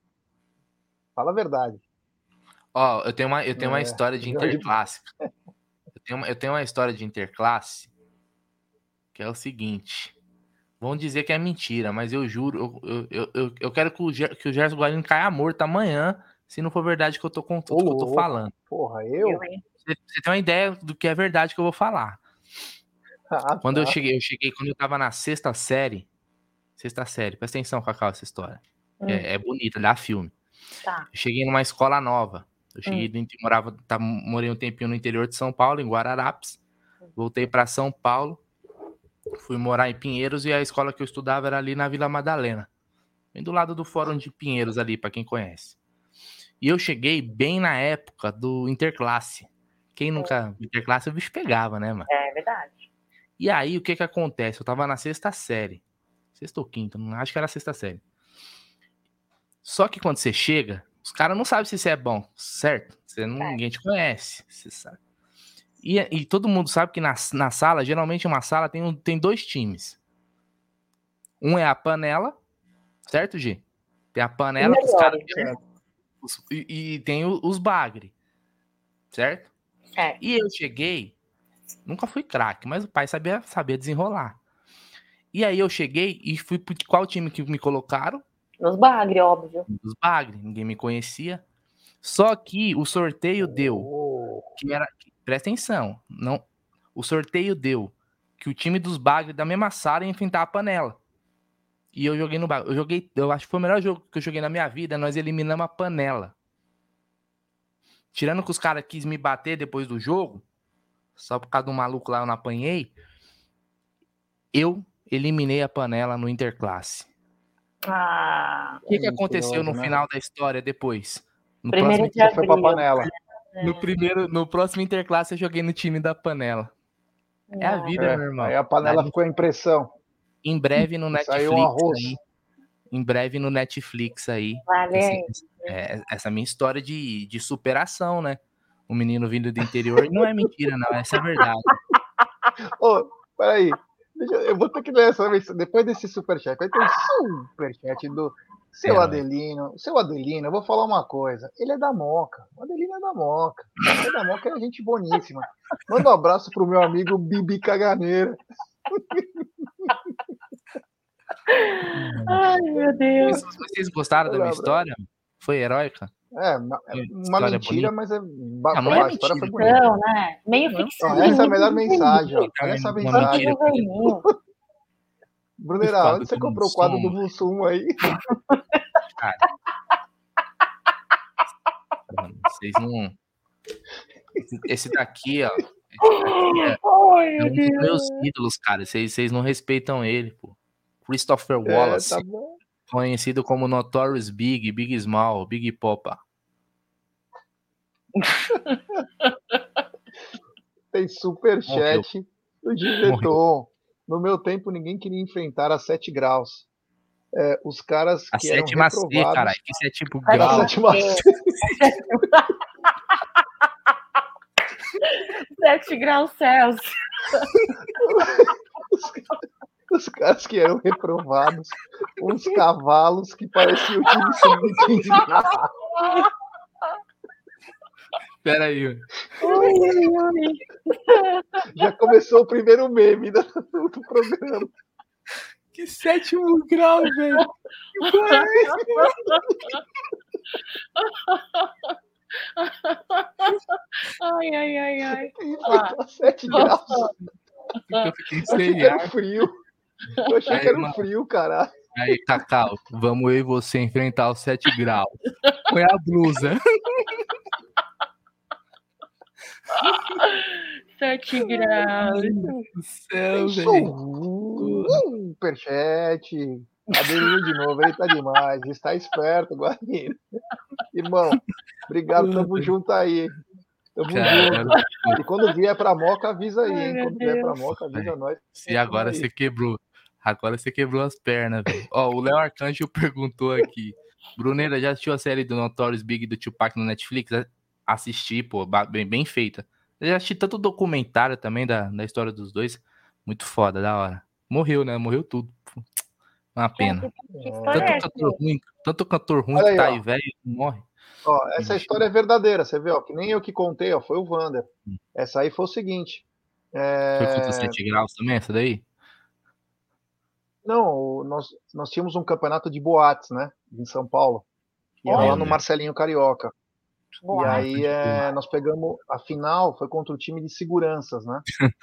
Fala a verdade. Ó, eu tenho uma, eu tenho uma É, história de interclasse. Eu tenho, uma, eu tenho uma história de interclasse que é o seguinte. Vão dizer que é mentira, mas eu juro, eu, eu, eu, eu quero que o, Ger- que o Gerson Guarino caia morto amanhã, se não for verdade que eu tô, com, que eu tô falando. Porra, eu? Eu? Você, você tem uma ideia do que é verdade que eu vou falar. Ah, Quando eu tá. cheguei, eu cheguei quando eu tava na sexta série. Sexta série, presta atenção, Cacau, essa história. Hum. É, é bonita, dá filme. Tá. Eu cheguei numa escola nova. Eu cheguei, inte- morava, tá, morei um tempinho no interior de São Paulo, em Guararapes. Voltei para São Paulo. Fui morar em Pinheiros e a escola que eu estudava era ali na Vila Madalena. Bem do lado do Fórum de Pinheiros ali, para quem conhece. E eu cheguei bem na época do Interclasse. Quem nunca Interclasse o bicho pegava, né, mano? É verdade. E aí, o que que acontece? Eu tava na sexta série. Sexta ou quinta, não acho que era a sexta série. Só que quando você chega, os caras não sabem se você é bom, certo? Você não, ninguém te conhece, você sabe. E, e todo mundo sabe que na, na sala, geralmente uma sala tem, um- tem dois times. Um é a panela, certo, Gi? Tem a panela que os caras. E, e tem os bagre, certo? É. E eu cheguei, nunca fui craque, mas o pai sabia, sabia desenrolar. E aí eu cheguei e fui pro qual time que me colocaram? Nos bagre, óbvio. Os Bagre, ninguém me conhecia. Só que o sorteio deu Oh, que era, presta atenção, não, o sorteio deu que o time dos Bagre da mesma sala ia enfrentar a panela. E eu joguei no Bagre. Eu joguei, eu acho que foi o melhor jogo que eu joguei na minha vida, nós eliminamos a panela. Tirando que os caras quis me bater depois do jogo, só por causa do maluco lá eu não apanhei, eu eliminei a panela no Interclasse. Ah, O que, que aconteceu no né? final da história depois? No primeiro próximo, de você foi pra panela. No primeiro, no próximo Interclasse eu joguei no time da panela. É a Não. vida, É, meu irmão. aí a panela Aí, ficou a impressão. Em breve no Netflix Saiu um arroz. aí. Em breve no Netflix aí. Vale Esse- é, essa minha história de, de superação, né? Um menino vindo do interior. E não é mentira, não. Essa é verdade. Ô, peraí. Eu vou ter que ler essa vez. Depois desse superchat. Vai ter um superchat do seu É, Adelino. Seu Adelino, eu vou falar uma coisa. Ele é da Moca. O Adelino é da Moca. Ele é da Moca, é gente boníssima. Manda um abraço pro meu amigo Bibi Caganeira. Ai, meu Deus. Vocês, gostaram da minha história? Foi heróica? É, uma, é mentira, bonita. mas é, ba- Não, não é a história foi mentira. bonita. Não, né? Meio é ficção. Então, essa é a melhor mensagem. Ó. Olha essa mentira. mensagem. Fala onde você comprou o quadro do Mussum. Aí? Mano, Vocês não. Esse- daqui, ó. Esse daqui é, Ai, é um dos meus ídolos, cara. Vocês, vocês não respeitam ele, pô. Christopher É, Wallace, tá bom. conhecido como Notorious Big, Big Small, Big Popa. Tem superchat do Giveton. No meu tempo, ninguém queria enfrentar a 7 graus. É, os caras A que eram sétima C, reprovados... caralho. Que isso é tipo Ai, A grau. sétima. C. Sete graus Celsius. Os caras que eram reprovados. Uns cavalos que pareciam time sub-15. Pera aí. Ui, ui, ui. Já começou o primeiro meme do, do programa. Que sétimo grau, velho. Ai, ai, ai, ai. Enfrentou 7 graus. Eu fiquei Eu achei sem ar. era frio. Eu achei Aí, que era mano. frio, caralho. Aí, Cacau, vamos eu e você enfrentar os 7 graus. Põe a blusa. Sete graus. do céu, velho. um superchat. Adelino de novo, ele tá demais. Está esperto, Guarino. Irmão, obrigado, tamo junto aí. Tamo junto. E quando vier pra Moca, avisa aí, hein? Quando vier pra. Moca, avisa nós. E agora você quebrou. Agora você quebrou as pernas, velho. Ó, o Léo Arcanjo perguntou aqui. Bruneira, já assistiu a série do Notorious Big do Tupac no Netflix? Assisti, pô, bem, bem feita. Eu já assisti tanto documentário também da, da história dos dois. Muito foda, da hora. Morreu, né? Morreu tudo. Pô, Uma pena. Que é Tanto essa? cantor ruim, tanto cantor ruim Olha que aí, tá ó. aí, velho, morre. Ó, essa história é verdadeira, você vê, ó, que nem eu que contei, ó, foi o Vander. Hum. Essa aí foi o seguinte. Foi é, contra 7 graus também, essa daí? Não, nós, nós tínhamos um campeonato de boates, né? Em São Paulo. E Olha. lá no Marcelinho Carioca. Boa. E aí é, nós pegamos. A final foi contra o time de seguranças, né?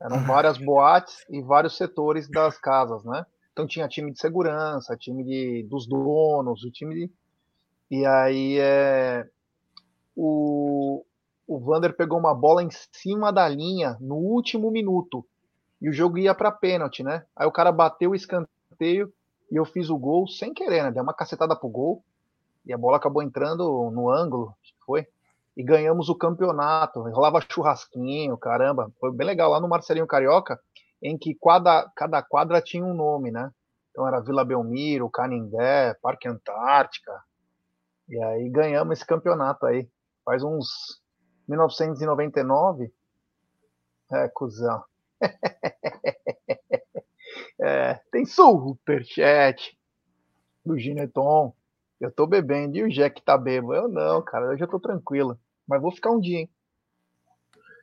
Eram várias boates e vários setores das casas, né? Então tinha time de segurança, time de, dos donos, o time de. E aí é, o, o Vander pegou uma bola em cima da linha no último minuto. E o jogo ia para pênalti, né? Aí o cara bateu o escanteio e eu fiz o gol sem querer, né? Deu uma cacetada pro gol. E a bola acabou entrando no ângulo, que foi. E ganhamos o campeonato. Rolava churrasquinho, caramba. Foi bem legal lá no Marcelinho Carioca, em que cada, cada quadra tinha um nome, né? Então era Vila Belmiro, Canindé, Parque Antártica. E aí ganhamos esse campeonato aí. Faz uns 1999. É, cuzão. é, tem superchat do Gineton. Eu tô bebendo. E o Jack tá bêbado? Eu não, cara. Eu já tô tranquilo. Mas vou ficar um dia, hein?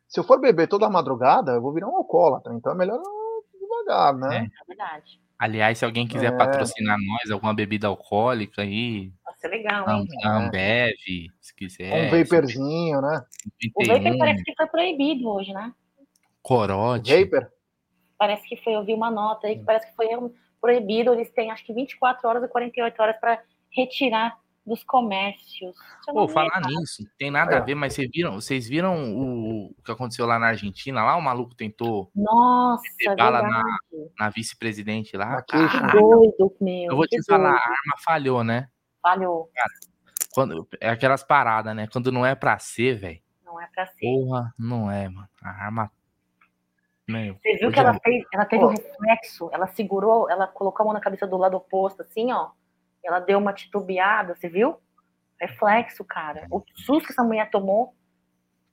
Se eu for beber toda madrugada, eu vou virar um alcoólatra. Então é melhor eu devagar, né? É verdade. Aliás, se alguém quiser É. patrocinar nós, alguma bebida alcoólica aí, Vai ser legal, a hein? a Ambev, se quiser. um vaporzinho, né? O vapor 51, parece que foi proibido hoje, né? Corote. Vapor? Parece que foi, eu vi uma nota aí que parece que foi um, proibido. Eles têm acho que 24 horas ou 48 horas para retirar dos comércios. Pô, falar engano. nisso, tem nada a Olha. ver, mas vocês viram, vocês viram o, o que aconteceu lá na Argentina? Lá o maluco tentou Nossa, é bala na, na vice-presidente lá. Que doido, meu. Eu vou que te falar, a doido. arma falhou, né? Falhou. Quando, é aquelas paradas, né? Quando não é pra ser, velho. Não é pra ser. Porra, não é, mano. A arma. Meu, Você viu que ela fez? Ela teve Ó. um reflexo. Ela segurou, ela colocou a mão na cabeça do lado oposto, assim, ó. Ela deu uma titubeada, você viu? Reflexo, cara. O susto que essa mulher tomou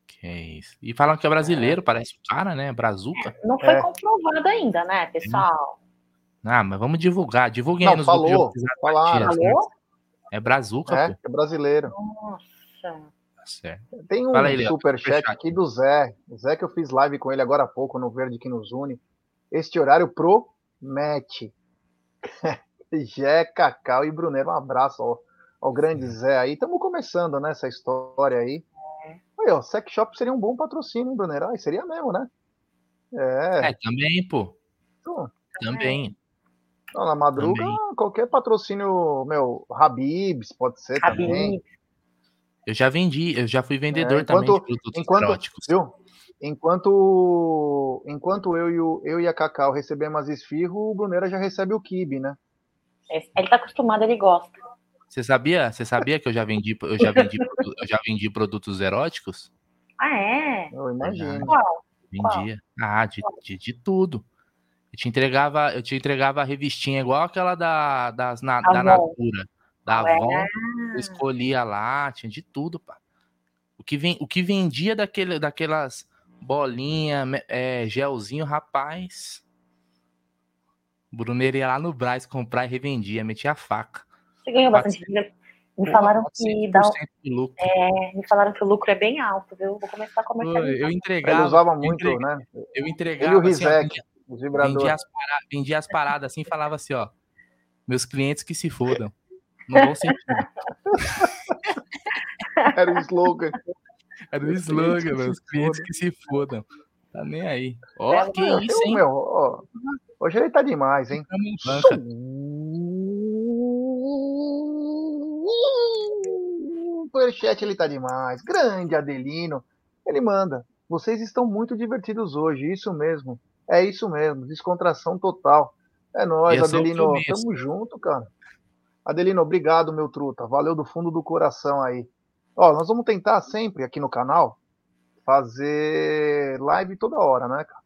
Que isso. E falam que é brasileiro, parece o cara, né? Brazuca. não foi É. comprovado ainda, né, pessoal? Ah, mas vamos divulgar. Divulguem aí Não, nos grupos de falou. Falaram. Né? Falou? É Brazuca, É, pô. é brasileiro. Nossa. Tá certo. Tem um aí, superchat. aqui do Zé. O Zé que eu fiz live com ele agora há pouco no Verde que nos une. Este horário promete. Jé, Cacau e Brunero. Um abraço ao, ao grande Zé aí. Estamos começando, né, essa história aí. Aí, ó, Sex Shop seria um bom patrocínio, hein, Brunero? Ah, seria mesmo, né? É. É, também, pô. Então, Também. então, na madruga, Também. qualquer patrocínio, meu, Habibs pode ser também. Habib. Eu já vendi, eu já fui vendedor É, enquanto- também de produtos enquanto- eróticos. Viu? Enquanto, enquanto eu, e o, eu e a Cacau recebemos as esfirro, o Brunera já recebe o kibe, né? Ele tá acostumado, ele gosta. Você sabia? Você sabia que eu já vendi, eu já vendi, eu já vendi produtos eróticos? Ah, é? Eu imagino. Qual? Vendia. Ah, de, de, de tudo. Eu te entregava, eu te entregava a revistinha igual aquela da, das, na, da. Natura, da Ah, é? Avon. Eu escolhia lá, tinha de tudo, pá. O que, vem, o que vendia daquele, daquelas bolinhas, é, gelzinho, rapaz. O Bruneiro ia lá no Braz comprar e revendia, metia a faca. Você ganhou bastante dinheiro. Me falaram que dá, 100% de lucro. é, me falaram que o lucro é bem alto, viu? Vou começar a comercializar. eu Ele entregava. usava eu muito, entreg- né? Eu Ele entregava. e o assim, Rizek, vendia- os vendia, vibradores. as paradas, vendia as paradas assim e falava assim, ó. Meus clientes que se fodam. No bom sentido. Era o slogan. Era o Meus slogan, meus clientes que se fodam. Tá nem aí. Ó, É, que Meu, isso, hein? meu, ó, hoje ele tá demais, hein? Superchat ele tá demais. Grande Adelino. Ele manda. Vocês estão muito divertidos hoje, isso mesmo. É isso mesmo, descontração total. É nóis, é Adelino. Tamo junto, cara. Adelino, obrigado, meu truta. Valeu do fundo do coração aí. Ó, nós vamos tentar sempre aqui no canal fazer live toda hora, né, cara?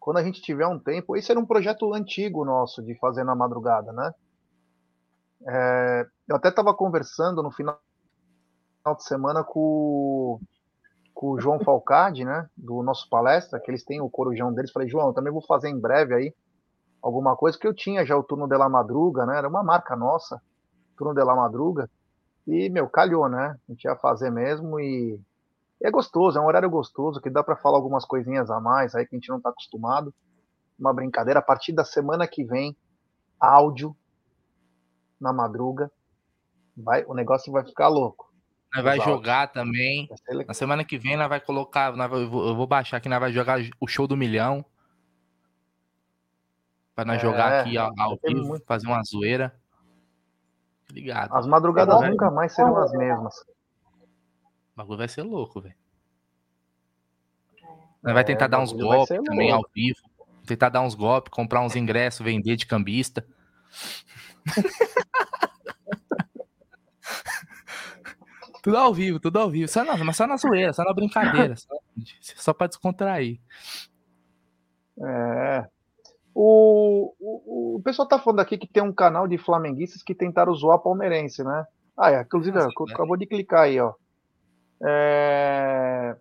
Quando a gente tiver um tempo, esse era um projeto antigo nosso de fazer na madrugada, né? É, eu até estava conversando no final de semana com, o- com o João Falcade, né? Do nosso palestra, que eles têm o corujão deles. Falei, João, eu também vou fazer em breve aí alguma coisa, que eu tinha já o turno de la madruga, né? Era uma marca nossa, turno de la madruga. E, meu, calhou, né? A gente ia fazer mesmo e é gostoso, é um horário gostoso, que dá para falar algumas coisinhas a mais aí que a gente não está acostumado. Uma brincadeira. A partir da semana que vem, áudio na madruga. Vai, o negócio vai ficar louco. Nós vai jogar também. Vai. Na semana que vem, nós vai colocar. nós vai- eu, vou, baixar aqui, nós vai jogar o show do milhão. Pra nós É, jogar aqui ao, ao vivo, muito. fazer uma zoeira. Ligado. As madrugadas Vai- nunca mais serão as mesmas. O bagulho vai ser louco, velho. Nós vai É, tentar o dar uns golpes também louco. ao vivo. Tentar dar uns golpes, comprar uns ingressos, vender de cambista. tudo ao vivo, tudo ao vivo. Só na, mas só na zoeira, só na brincadeira. Só, só pra descontrair. É. O, o, o pessoal tá falando aqui que tem um canal de flamenguistas que tentaram zoar palmeirense, né? Ah, é. Inclusive, Nossa, acabou de clicar aí, ó. É...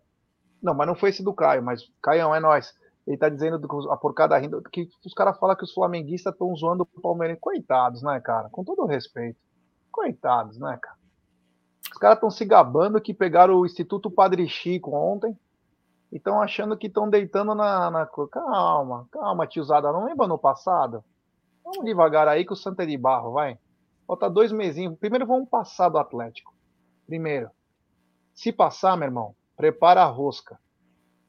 Não, mas não foi esse do Caio, mas Caião, é nós. Ele tá dizendo do- a porcada rindo que os caras falam que os flamenguistas estão zoando o palmeirense. Coitados, né, cara? Com todo respeito. Coitados, né, cara? Os caras estão se gabando que pegaram o Instituto Padre Chico ontem e estão achando que estão deitando na, na. Calma, calma, tiozada. Não lembra no passado? Vamos devagar aí que o Santa é de barro, vai. Falta dois mesinhos. Primeiro vamos passar do Atlético. Primeiro. Se passar, meu irmão, prepara a rosca.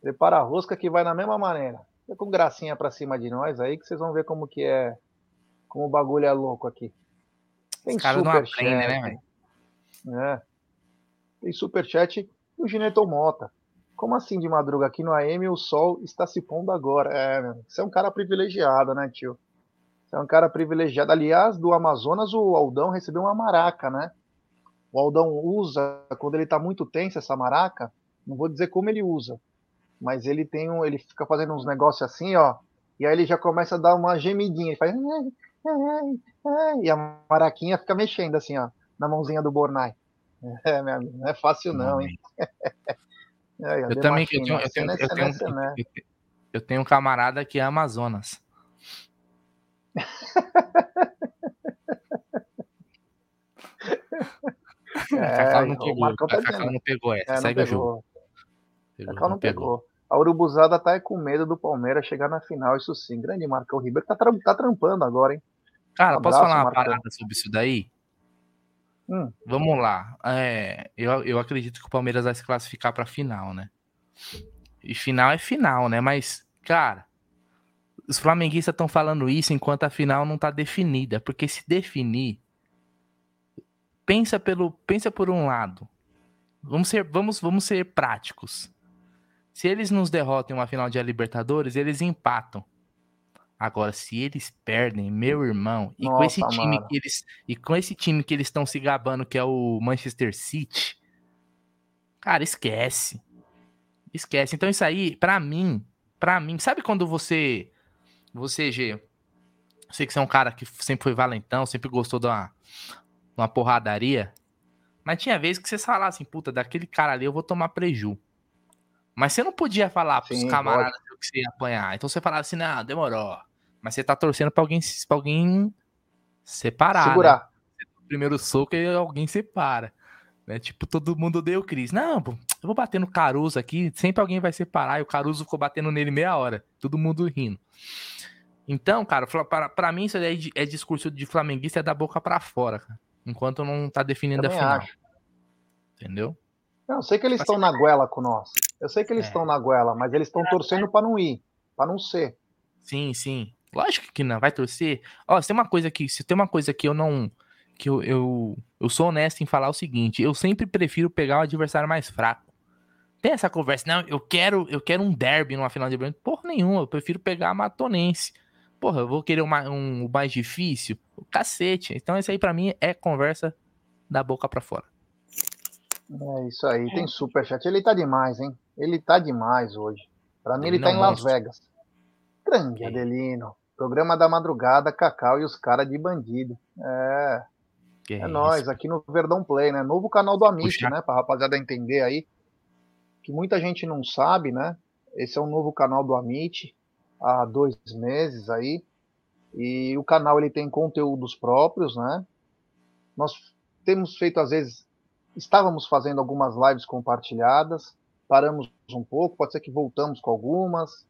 Prepara a rosca que vai na mesma maneira. Fica com gracinha pra cima de nós aí que vocês vão ver como que é. Como o bagulho é louco aqui. Tem Os caras não aprendem, né, velho? é. Tem superchat do Gineton Mota. Como assim de madruga? Aqui no AM o sol está se pondo agora. É, meu, você é um cara privilegiado, né, tio? Você é um cara privilegiado. Aliás, do Amazonas, o Aldão recebeu uma maraca, né? O Aldão usa, quando ele tá muito tenso, essa maraca, não vou dizer como ele usa, mas ele tem um, ele fica fazendo uns negócios assim, ó, e aí ele já começa a dar uma gemidinha, ele faz e a maraquinha fica mexendo assim, ó, na mãozinha do Bornai. É, meu amigo, não é fácil não, hein? É, Eu também eu tenho, eu, tenho, eu, tenho, né? eu, tenho, eu tenho um camarada que é Amazonas. É, Cacau não o pegou, tá Cacau não pegou essa, É, segue o pegou. jogo. Pegou, Cacau não pegou. A Urubuzada tá com medo do Palmeiras chegar na final, isso sim. Grande Marcão Ribeiro tá, tra- tá trampando agora, hein? Cara, Um posso abraço, falar uma Marcão. parada sobre isso daí? Hum. Vamos lá. É, eu, eu acredito que o Palmeiras vai se classificar pra final, né? E final é final, né? Mas, cara, os flamenguistas estão falando isso enquanto a final não tá definida. Porque se definir, pensa pelo, pensa por um lado. Vamos ser, vamos, vamos ser práticos. Se eles nos derrotam em uma final de Libertadores, eles empatam. Agora, se eles perdem, meu irmão, e com esse Nossa, time mano. que eles e com esse time que eles estão se gabando, que é o Manchester City, cara, esquece. Esquece. Então isso aí, pra mim, pra mim, sabe quando você você G, sei que você é um cara que sempre foi valentão, sempre gostou de uma, porradaria, mas tinha vezes que você falava assim, puta, daquele cara ali eu vou tomar preju. Mas você não podia falar pros Sim, camaradas que você ia apanhar. Então você falava assim, não, demorou. Mas você tá torcendo pra alguém, pra alguém separar. né? Segurar. O primeiro soco e alguém separa. Né? Tipo, todo mundo odeia o Cris. Não, eu vou bater no Caruso aqui, sempre alguém vai separar. E o Caruso ficou batendo nele meia hora. Todo mundo rindo. Então, cara, pra, pra mim isso é, é discurso de flamenguista é da boca pra fora, cara. Enquanto não tá definindo Também a final. acho. Entendeu? Não, eu sei que eles estão na goela com nós. Eu sei que eles É. estão na goela, mas eles estão torcendo pra não ir, pra não ser. Sim, sim. Lógico que não, vai torcer. Ó, se tem uma coisa que, se tem uma coisa que eu não que eu, eu, eu sou honesto em falar o seguinte, eu sempre prefiro pegar o adversário mais fraco. Tem essa conversa, não, eu quero, eu quero um derby numa final de Libertadores. Porra nenhuma, eu prefiro pegar a Matonense. Porra, eu vou querer uma, um, o mais difícil? O cacete. Então isso aí pra mim é conversa da boca pra fora. É isso aí, tem superchat. Ele tá demais, hein? Ele tá demais hoje. Pra mim, ele, Adelino tá é em um Las. Vegas. Grande Adelino. Programa da madrugada, Cacau e os caras de bandido. É, Que é nós aqui no Verdão Play, né? Novo canal do Amit, Puxa. né? Pra rapaziada entender aí. Que muita gente não sabe, né? Esse é um novo canal do Amit, há dois meses aí. E o canal ele tem conteúdos próprios, né? Nós temos feito, às vezes, estávamos fazendo algumas lives compartilhadas, paramos um pouco, pode ser que voltamos com algumas.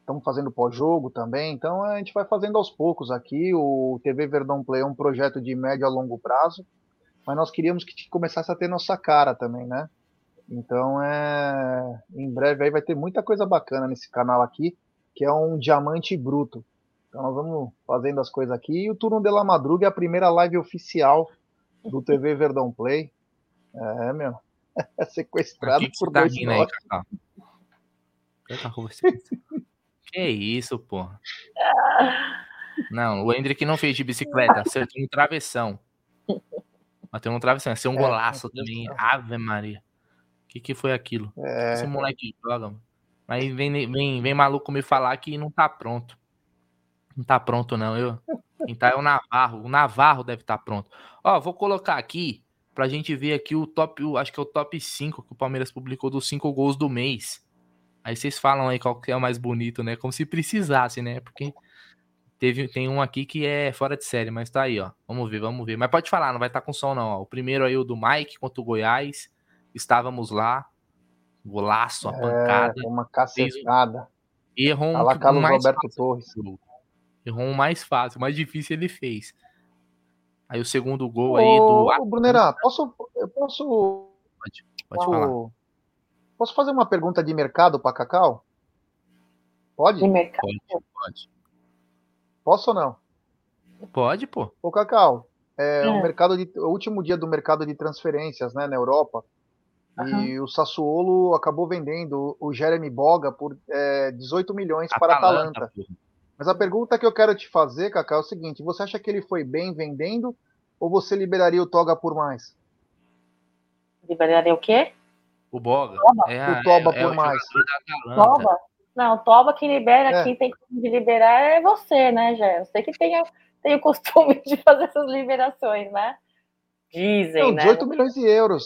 Estamos fazendo pós-jogo também, então a gente vai fazendo aos poucos aqui. O TV Verdão Play é um projeto de médio a longo prazo, mas nós queríamos que começasse a ter nossa cara também, né? Então é. Em breve aí vai ter muita coisa bacana nesse canal aqui, que é um diamante bruto. Então nós vamos fazendo as coisas aqui. E o Turno de la Madruga é a primeira live oficial do TV Verdão Play. É, meu. É sequestrado que que por tá dois rindo aí, tá você. Que isso, porra. Não, o Hendrick não fez de bicicleta, acertou no travessão. Bateu no travessão, ia ser um É, golaço também. Ave Maria. O que, que foi aquilo? É, Esse moleque joga, mano. Mas vem, vem, vem maluco me falar que não tá pronto. Não tá pronto, não. Eu, tá é o Navarro. O Navarro deve estar pronto. Ó, vou colocar aqui pra gente ver aqui o top, o- acho que é o top 5 que o Palmeiras publicou dos 5 gols do mês. Aí vocês falam aí qual que é o mais bonito, né? Como se precisasse, né? Porque teve, tem um aqui que é fora de série, mas tá aí, ó. Vamos ver, vamos ver. Mas pode falar, não vai estar com som, não. Ó. O primeiro aí, o do Mike contra o Goiás. Estávamos lá. Golaço, a pancada. é uma cacetada. Errou um A lá que- mais Roberto fácil. Torres. Errou um mais fácil, o mais difícil ele fez. Aí o segundo gol aí do. Ô, ô, Brunera, posso, eu posso, Pode, pode falar. posso, posso fazer uma pergunta de mercado para Cacau? Pode? De mercado. Pode, pode. Posso ou não? Pode, pô. Ô, Cacau, é, É. O, mercado de, o último dia do mercado de transferências né, na Europa, e o Sassuolo acabou vendendo o Jeremy Boga por é, 18 milhões para a Atalanta. porra. Mas a pergunta que eu quero te fazer, Cacau, é o seguinte: você acha que ele foi bem vendendo ou você liberaria o Toga por mais? Liberaria o quê? O Boga. Toba? É, O Toba é por o mais. Atalanta. Toba? Não, Toba que libera, É. quem tem costume de liberar é você, né, Jé? Você que tem, tem o costume de fazer essas liberações, né? Dizem, Não, né? 18 milhões de euros.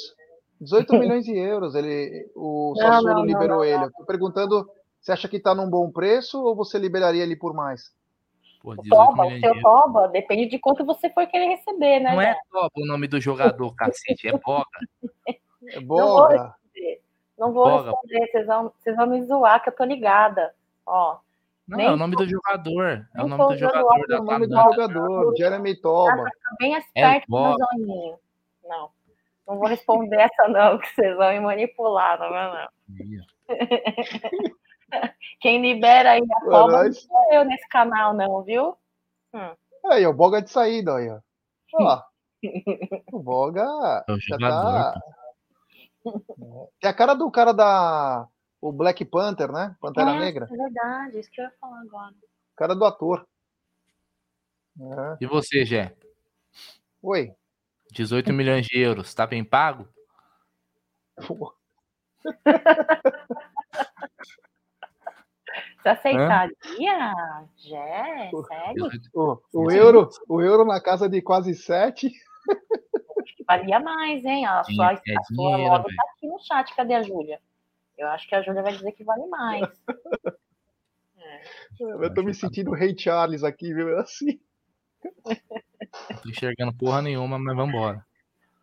18 milhões de euros. Ele, o Não, Sassuolo não, não, liberou não, ele. Eu tô perguntando, você acha que está num bom preço ou você liberaria ele por mais? Pô, O 18 Toba, o seu. Toba, depende de quanto você for querer receber, né? Não é Toba o nome do jogador, cacete. É Boga. É Boga. Não vou Boga. responder, vocês vão, vocês vão me zoar, que eu tô ligada. Ó, Não, Nem é o nome do jogador. É o nome do jogador É o nome do jogador, Jeremy Toba. tá bem É zoninho. Não, não vou responder essa não, que vocês vão me manipular, não vai não. Quem libera aí a Toba não sou eu nesse canal, não, viu? Aí, o Boga de saída, aí, ó. Olha lá. O Boga É o já tá. É a cara do cara da. O Black Panther, né? Pantera é, Negra. é verdade, isso que eu ia falar agora. Cara do ator. É. E você, Gé? Oi. 18 milhões de euros. Tá bem pago? Pô, Você aceitaria? Jé, sério? O, o euro, o euro na casa de quase 7. Acho que valia mais, hein? A Sim, sua, é a sua dinheiro, logo velho. tá aqui no chat. Cadê a Júlia? Eu acho que a Júlia vai dizer que vale mais. Eu tô me sentindo o Rei Charles aqui, viu? Assim. Não tô enxergando porra nenhuma, mas vambora.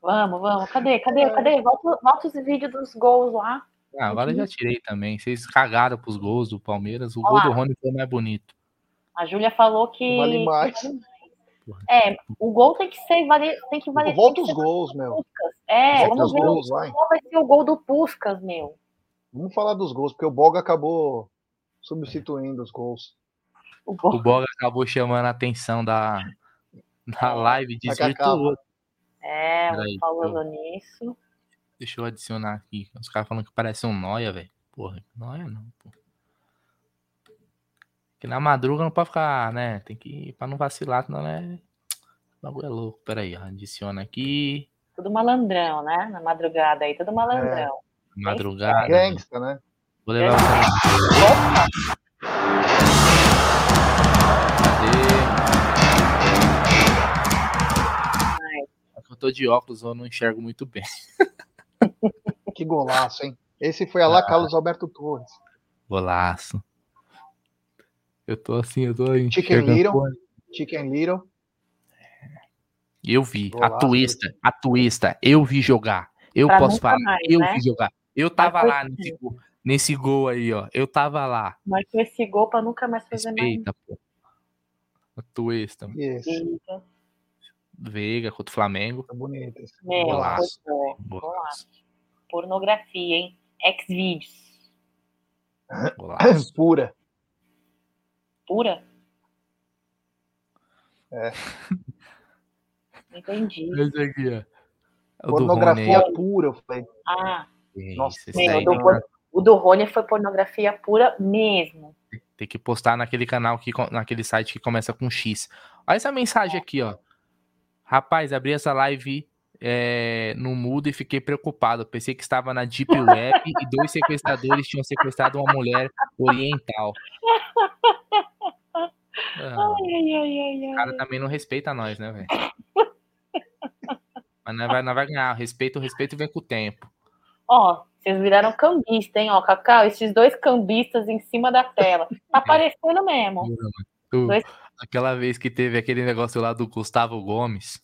Vamos, vamos. Cadê? Cadê? Cadê? Volta, volta os vídeos dos gols lá. Ah, agora eu já tirei também. Vocês cagaram pros gols do Palmeiras. O Olha gol do Rony foi mais bonito. A Júlia falou que. Vale mais. É, o gol tem que ser. Vale, tem que valer. Volta os gols, meu. É, Volta vamos os ver gols, vai. qual vai ser o gol do Puscas, meu. Vamos falar dos gols, porque o Boga acabou substituindo os gols. O O gol. Boga acabou chamando a atenção da, da live, Da Cacau. desvirtuou. É, Peraí, falando nisso. Deixa eu adicionar aqui. Os caras falando que parece um Noia, velho. Porra, Noia não, pô. Que na madruga não pode ficar, né? Tem que ir pra não vacilar, senão é. O bagulho é louco. Pera aí, ó. Adiciona aqui. Tudo malandrão, né? Na madrugada aí, tudo malandrão. Madrugada. Gangsta, né? Vou levar você. Tô de óculos, eu não enxergo muito bem. Que golaço, hein? Esse foi a lá Carlos Alberto Torres. Golaço. Eu tô assim, eu tô Chicken. Little. Chicken Little. Eu vi. A Golaço. twista, a twista, eu vi jogar. Eu Pra posso falar, mais, eu né? vi jogar. Eu tava lá nesse gol, nesse gol aí, ó. Eu tava lá. Mas com esse gol pra nunca mais fazer mais. Respeita, pô. A twista. Isso. Eita. Veiga contra o Flamengo. Tá bonito. esse. Meu, Golaço. Golaço. Pornografia, hein? Xvideos. Golaço. Pura. Pura? É. Entendi. Esse aqui, ó. É o Pornografia Rony pura, eu falei. Ah. Nossa, meu, daí do tem, o do Rony foi pornografia pura mesmo. tem que postar naquele canal, que, naquele site que começa com X. Olha essa mensagem aqui, ó. Rapaz, abri essa live é, no mudo e fiquei preocupado. Pensei que estava na Deep Web e dois sequestradores tinham sequestrado uma mulher oriental. Ah, Ai, ai, ai, o cara também não respeita nós, né, velho? Mas nós vai, nós vai ganhar. Respeito, o respeito vem com o tempo. Ó, vocês viraram cambista, hein? Ó, Cacau, esses dois cambistas em cima da tela. Tá aparecendo mesmo. Tu- Dois- aquela vez que teve aquele negócio lá do Gustavo Gomes,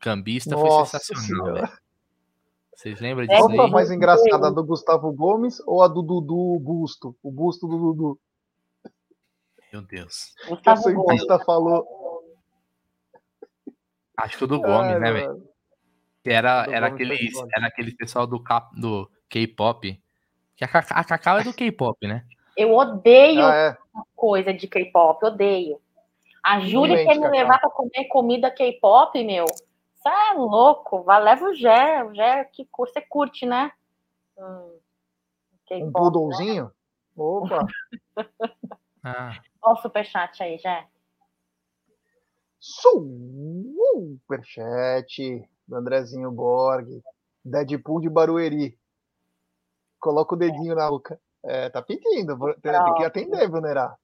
cambista, foi Nossa sensacional, Senhora. velho. Vocês lembram É, disso Qual foi a aí? mais engraçada, a do Gustavo Gomes ou a do Dudu Busto? O busto do Dudu. Meu Deus. Que o Gomes. cientista falou. Acho que o do Gomes, Ai, né, velho? Era, era, foi aquele, era aquele pessoal do, cap- do K-pop. Que a, Cacau- a Cacau é do K-pop, né? Eu odeio Ah, é. coisa de K-pop, odeio. A Júlia quer me levar pra comer comida K-pop, meu. Você é louco, vai, leva o Gé, o Gé que você curte, né? Hum, Um poodlezinho? Opa. Ah, Ó o superchat aí, Gé. Superchat do Andrezinho Borg. Deadpool de Barueri. Coloca o dedinho na boca. É, tá pedindo. tem que atender, Vulnerar.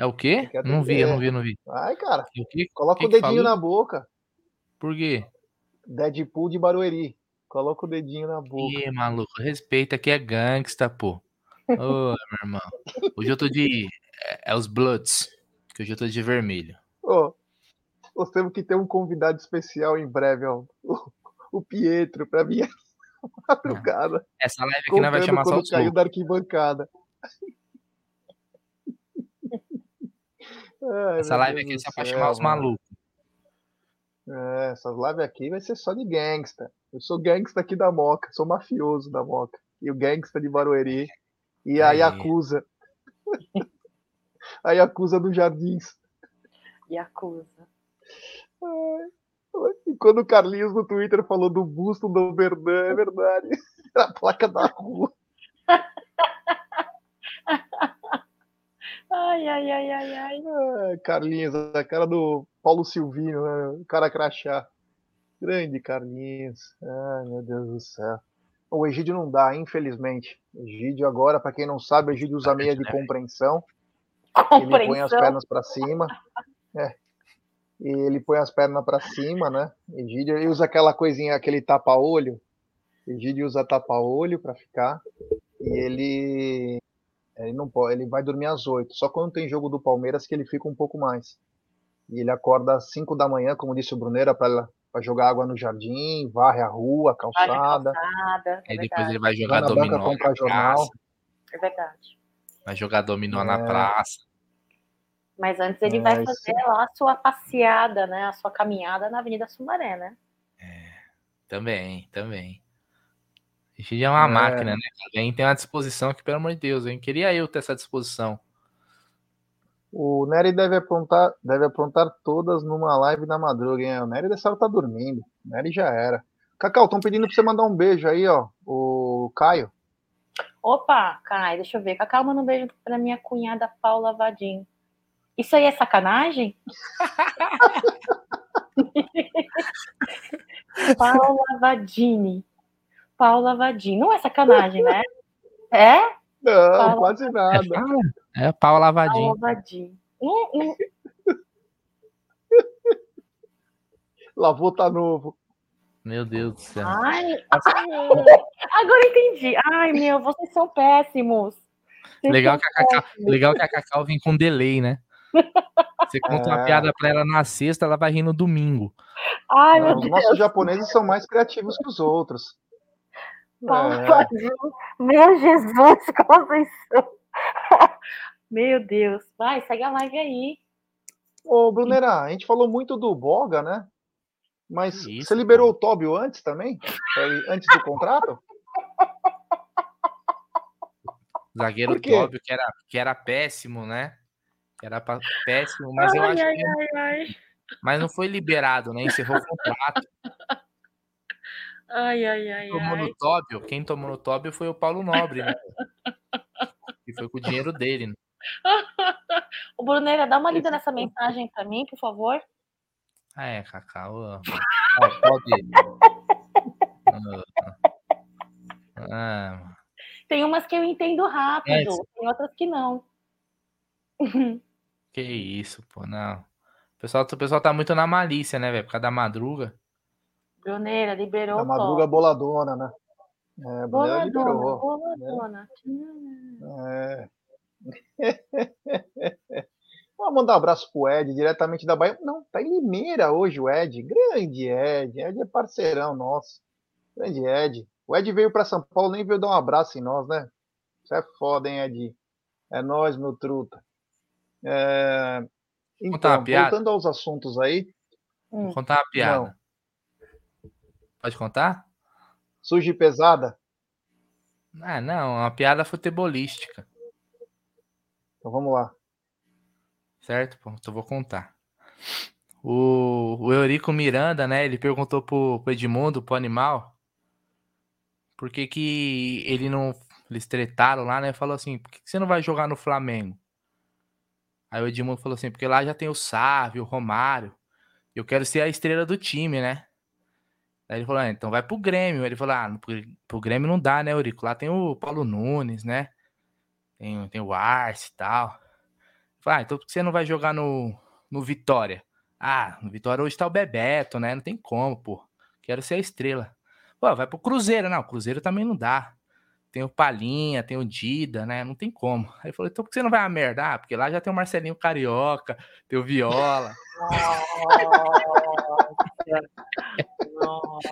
É o quê? Tem que Não vi, eu não vi, não vi. Vai, cara. O? Coloca Quem o que dedinho falou? na boca. Por quê? Deadpool de Barueri. Coloca o dedinho na boca. Ih, maluco, respeita que é gangsta, pô. Ô, meu irmão. Hoje eu tô de. É, é os Bloods. Que hoje eu tô de vermelho. Ô, nós temos que ter um convidado especial em breve, ó. O, o Pietro, pra vir madrugada. Essa live aqui não vai chamar só os caiu da arquibancada. Ai, Essa live Deus aqui é só pra céu, chamar os malucos. É, essas lives aqui vai ser só de gangsta. Eu sou gangsta aqui da Moca, sou mafioso da Moca. E o gangsta de Barueri. E a Aí. Yakuza. a Yakuza do Jardins. Yakuza. E quando o Carlinhos no Twitter falou do busto do Verdun, é verdade. Era a placa da rua. Ai, ai, ai, ai, ai. Carlinhos, a cara do Paulo Silvino, né? o cara crachá. Grande Carlinhos. Ai, meu Deus do céu. O Egídio não dá, infelizmente. Egídio agora, para quem não sabe, o Egídio usa meia de compreensão. Ele põe as Compreensão. pernas para cima. É. E ele põe as pernas para cima, né? Egídio ele usa aquela coisinha, aquele tapa-olho. Egídio usa tapa-olho para ficar. E ele ele não pode, ele vai dormir às 8. Só quando tem jogo do Palmeiras que ele fica um pouco mais. E ele acorda às 5 da manhã, como disse o Bruneira, para jogar água no jardim, varre a rua, Vai calçada, calçada, é Aí depois ele vai vai jogar na dominó banca na jornal. praça. É verdade. Vai jogar dominó na É. praça. Mas antes ele É, vai fazer lá a sua passeada, né? A sua caminhada na Avenida Sumaré, né? Também, também. A gente é uma É. máquina, né? Alguém tem uma disposição que, pelo amor de Deus, hein? Queria eu ter essa disposição. O Nery deve aprontar, deve aprontar todas numa live na madruga, hein? O Nery dessa hora tá dormindo. O Nery já era. Cacau, estão pedindo pra você mandar um beijo aí, ó. O Caio. Opa, Kai, deixa eu ver. Cacau, manda um beijo pra minha cunhada Paula Vadim. Isso aí é sacanagem? Paula Vadini. Paula Vadim. Não é sacanagem, né? É? Não, Fala. quase É, nada. fala. é pau lavadinho. Lavadinho. Hum, hum. Lavou tá novo. Meu Deus do céu. Ai, agora entendi. Ai, meu, vocês são péssimos. Vocês Legal são que, a Cacau, péssimos. legal que a Cacau vem com delay, né? Você conta uma É. piada pra ela na sexta, ela vai rir no domingo. Ai, meu Os Deus. nossos japoneses são mais criativos que os outros. É. Meu Jesus, como vocês são. Meu Deus. Vai, segue a live aí. Ô, Brunera, a gente falou muito do Boga, né? Mas Isso, você liberou o Tóbio antes também? Foi Antes do contrato? Zagueiro? Tóbio, que era, que era péssimo, né? Que era péssimo, mas eu ai, acho ai, que. ai, ai. Mas não foi liberado, né? Encerrou o contrato. Ai, ai, ai, tomou ai. no Tóbio, quem tomou no Tóbio foi o Paulo Nobre, né? Que foi com o dinheiro dele. né? O Bruneira, dá uma lida nessa mensagem pra mim, por favor. Ah, é, Cacau. ó. Ó, pode. Ah, Tem umas que eu entendo rápido, É, tem outras que não. que isso, pô, não. O pessoal, o pessoal tá muito na malícia, né, velho? Por causa da madruga. Bruneira, liberou A o madruga top. boladona, né? É, Boladona, liberou. boladona. É. Vamos mandar um abraço pro Ed, diretamente da Bahia. Não, tá em Limeira hoje o Ed. Grande Ed. Ed é parceirão nosso. Grande Ed. O Ed veio para São Paulo, nem veio dar um abraço em nós, né? Isso é foda, hein, Ed? É nós, meu truta. É... Contar uma Então, piada? voltando aos assuntos aí. Vou contar uma piada. Não. Pode contar? Suja e pesada? Ah, não, uma piada futebolística, Então vamos lá. certo? Pô, então vou contar. O, o Eurico Miranda, né? Ele perguntou pro, pro Edmundo, pro animal, por que que ele não. Eles tretaram lá, né? Falou assim: por que, que você não vai jogar no Flamengo? Aí o Edmundo falou assim: porque lá já tem o Sávio, o Romário. Eu quero ser a estrela do time, né? Aí ele falou: ah, então vai pro Grêmio. Ele falou: ah, pro, pro Grêmio não dá, né, Eurico? Lá tem o Paulo Nunes, né? Tem, tem o Arce e tal. Falei, ah, então por que você não vai jogar no, no Vitória? Ah, no Vitória hoje tá o Bebeto, né? Não tem como, pô. Quero ser a estrela. Pô, vai pro Cruzeiro. Não, Cruzeiro também não dá. Tem o Palinha, tem o Dida, né? Não tem como. Aí ele falou, então por que você não vai a merda? Ah, porque lá já tem o Marcelinho Carioca, tem o Viola. Nossa.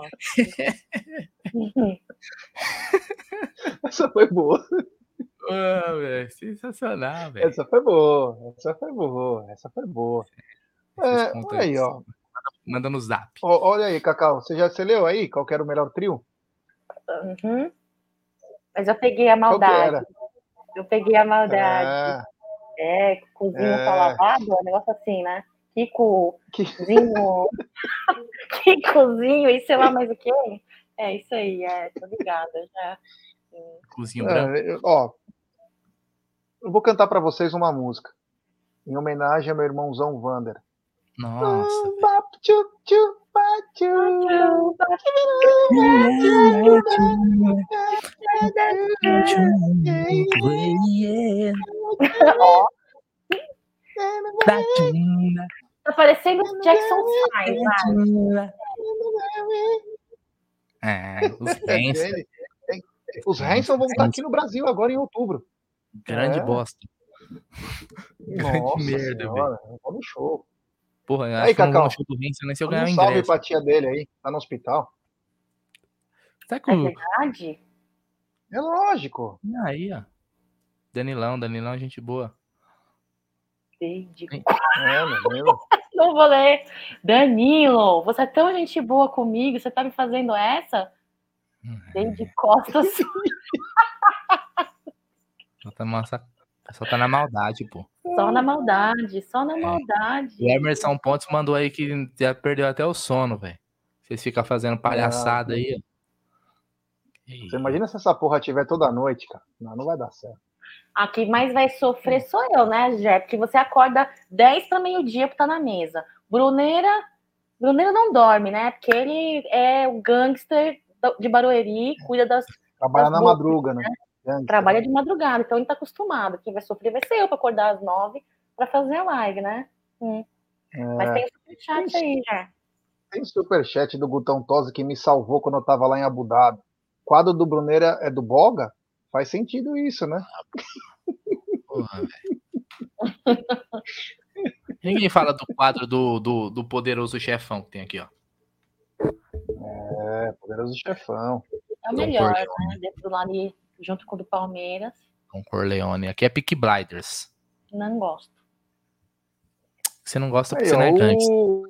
Essa foi boa. Ah, velho, sensacional, velho. Essa foi boa. Essa foi boa. Essa foi boa. É, olha aí, ó. Manda no zap. Ó, Olha aí, Cacau. Você já você leu aí qual que era o melhor trio? Uhum. Mas eu peguei a maldade. Eu peguei a maldade. É, É, cozinho É. tá lavado, é um negócio assim, né? Kiko, que... cozinho. Kikozinho e sei lá mais o que. É isso aí, é, tô ligada já. Cozinho branco. É, eu- ó, eu vou cantar pra vocês uma música em homenagem ao meu irmãozão Vander. Nossa. Tá parecendo o Jackson 5, né? É, os Hanson, tem- Os Hanson vão estar aqui no Brasil agora em outubro. grande É. bosta. Nossa merda, senhora, vamos no show. Porra, eu Aí, acho que eu não vou Cacau, no show do Hanson nem se eu ganhar o um salve ingresso. pra tia dele aí, tá no hospital. Tá com É verdade? É lógico. Aí, ó. Danilão, Danilão, é gente boa. Desde... É, meu Deus. Não vou ler. Danilo, você é tão gente boa comigo, você tá me fazendo essa? Desde costas. Só tá, nossa, só tá na maldade, pô. Só na maldade, só na maldade. O Emerson Pontes mandou aí que já perdeu até o sono, velho. Vocês ficam fazendo palhaçada aí, ó. Você imagina se essa porra tiver toda noite, cara. Não, não vai dar certo. A que mais vai sofrer sou eu, né, Jé? Porque você acorda 10 para meio-dia pra estar na mesa. Bruneira, Bruneira não dorme, né? Porque ele é o gangster de Barueri, cuida das. Trabalha Das na bocas, madruga, né? Gangster. trabalha de madrugada, então ele tá acostumado. Quem vai sofrer vai ser eu pra acordar às nove pra fazer a live, né? Hum. Mas É, tem o superchat aí já. tem superchat do Gutão Tosi que me salvou quando eu tava lá em Abu Dhabi. Quadro do Bruneira é do Boga? Faz sentido isso, né? Porra, velho. Ninguém fala do quadro do, do, do poderoso chefão que tem aqui, ó. É, poderoso chefão. É o melhor, né? Dentro do lado ali, junto com o do Palmeiras. Com Corleone. Aqui é Peak Blinders. Não gosto. Você não gosta porque você não é o...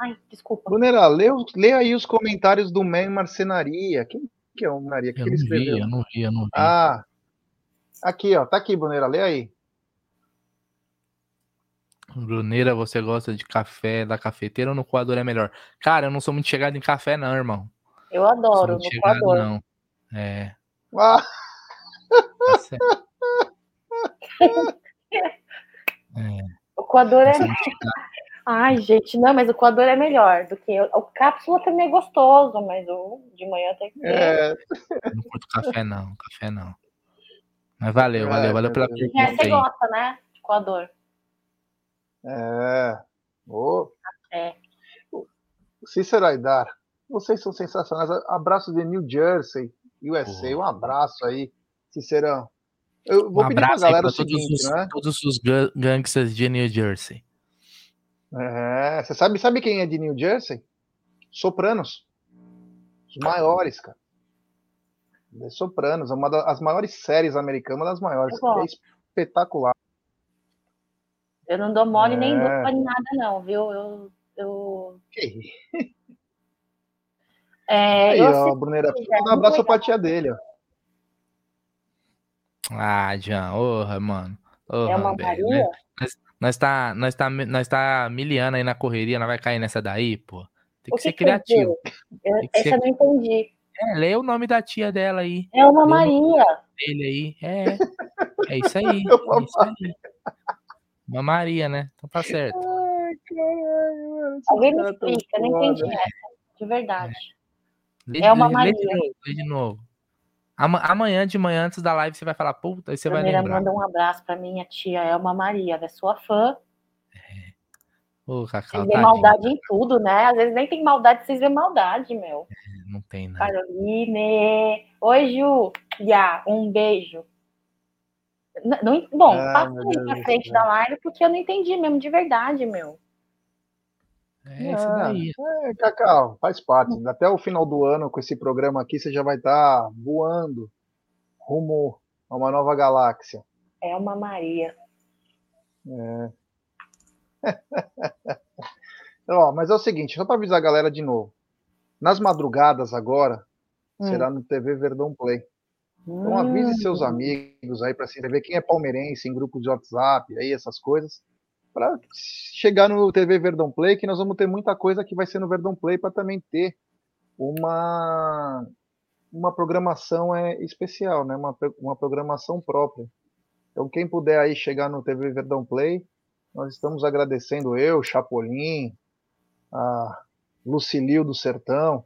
Ai, desculpa. Bruneira, lê, lê aí os comentários do Man Marcenaria. Quem que é o? O que Eu que ele não vi, escreveu? eu não vi, eu não vi. Ah, aqui, ó. Tá aqui, Bruneira. Lê aí. Bruneira, você gosta de café da cafeteira ou no coador é melhor? Cara, eu não sou muito chegado em café, não, irmão. Eu adoro no chegado, coador. não. É. Ah, tá certo. O coador é. Ai, gente, não, mas o coador é melhor do que. O cápsula também é gostoso, mas o de manhã tem que ser. é, Não curto café, não. Café, não. Mas valeu, valeu, É, valeu pela É, pergunta você aí. gosta, né? De coador. é. Ô, É. Cícero Aidar, vocês são sensacionais. Abraço de New Jersey, USA. Um abraço aí, Cicerão. Eu Um vou pedir pra galera o todos seguinte, os, né? todos os ga- gangsters de New Jersey. É, você sabe, sabe quem é de New Jersey? Sopranos. Os maiores, cara. The Sopranos, é uma das maiores séries americanas, uma das maiores. É espetacular. Eu não dou mole nem É. dupla nem nada, não, viu? Eu. eu... É, Aí, eu ó, assisti, Bruneira, é, um abraço pra tia dele, ó. Ah, Jean, orra, mano. Orra, É uma velho, Maria? né? Nós, tá, nós, tá, nós tá miliano aí na correria, não vai cair nessa daí, pô. Tem O que ser que criativo. Eu, que essa ser- eu não entendi. É, lê o nome da tia dela aí. É uma Maria. dele aí. É, é isso aí. É uma É isso aí. Uma Maria, né? Então tá certo. Ai, caralho, Alguém me tão explica, eu não entendi essa. De verdade. Lê, É uma lê- lê de Maria. novo, lê de novo. Ama- Amanhã de manhã, antes da live, você vai falar, puta, aí você vai Primeira lembrar. manda um abraço pra minha tia Elma Maria, ela é sua fã. Ô, Cacau, Vocês vê maldade em tudo, né? Às vezes nem tem maldade, vocês vê maldade, meu. Não tem nada. Caroline. Oi, Ju. Ya, um beijo. N- não- bom, Ah, passa aí Deus pra frente céu. da live, porque eu não entendi mesmo, de verdade, meu. É isso Ah, daí. É, Cacau, faz parte. Até o final do ano, com esse programa aqui, você já vai estar voando rumo a uma nova galáxia. Elma Maria. Ó, mas é o seguinte, só para avisar a galera de novo. Nas madrugadas agora, Hum. será no TV Verdão Play. Então avise seus Hum. amigos aí para se inscrever. Quem é palmeirense em grupos de WhatsApp, aí essas coisas, para chegar no TV Verdão Play, que nós vamos ter muita coisa que vai ser no Verdão Play para também ter uma uma programação é especial, né? Uma, uma programação própria. Então quem puder aí chegar no TV Verdão Play, nós estamos agradecendo eu, Chapolin, a Lucilio do Sertão.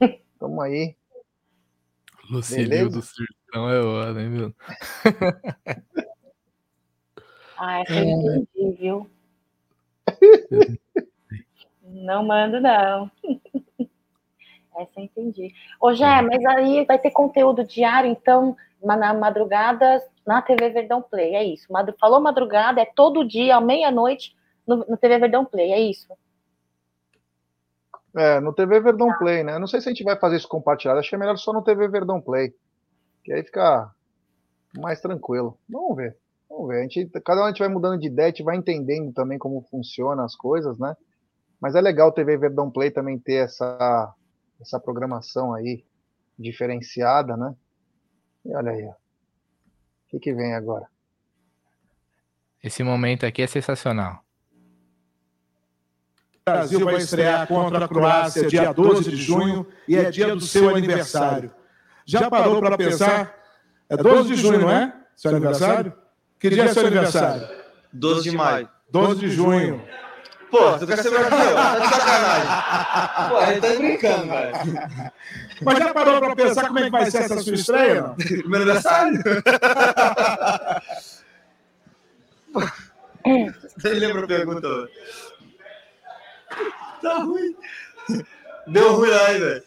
Estamos aí. Lucilio Beleza? do Sertão é hora, hein, meu? Ah, essa eu entendi, viu? Não mando, não. Essa eu entendi. Ô, Jé, mas aí vai ter conteúdo diário, então, na madrugada, na TV Verdão Play, é isso. Madru- Falou madrugada, é todo dia, à meia-noite, no, no TV Verdão Play, é isso. É, no TV Verdão Play, né? Não sei se a gente vai fazer isso compartilhado, acho que é melhor só no TV Verdão Play. Que aí fica mais tranquilo. Vamos ver. Vamos ver. A gente, cada um a gente vai mudando de ideia, a gente vai entendendo também como funcionam as coisas, né? Mas é legal o TV Verdão Play também ter essa, essa programação aí diferenciada, né? E olha aí, ó. O que, que vem agora? Esse momento aqui é sensacional. O Brasil vai estrear contra a Croácia dia 12 de junho e é dia do seu aniversário. Já parou para pensar? É 12 de junho, não é? Seu aniversário? Que dia é seu aniversário? 12 de maio. 12 de junho. Pô, tu quer ser meu amigo? Tá de sacanagem. Pô, a gente tá brincando, cara. Mas já parou pra pensar como é que vai ser essa sua estreia? não? Meu aniversário? Você lembra a pergunta? Tá ruim. Deu ruim lá, hein, velho.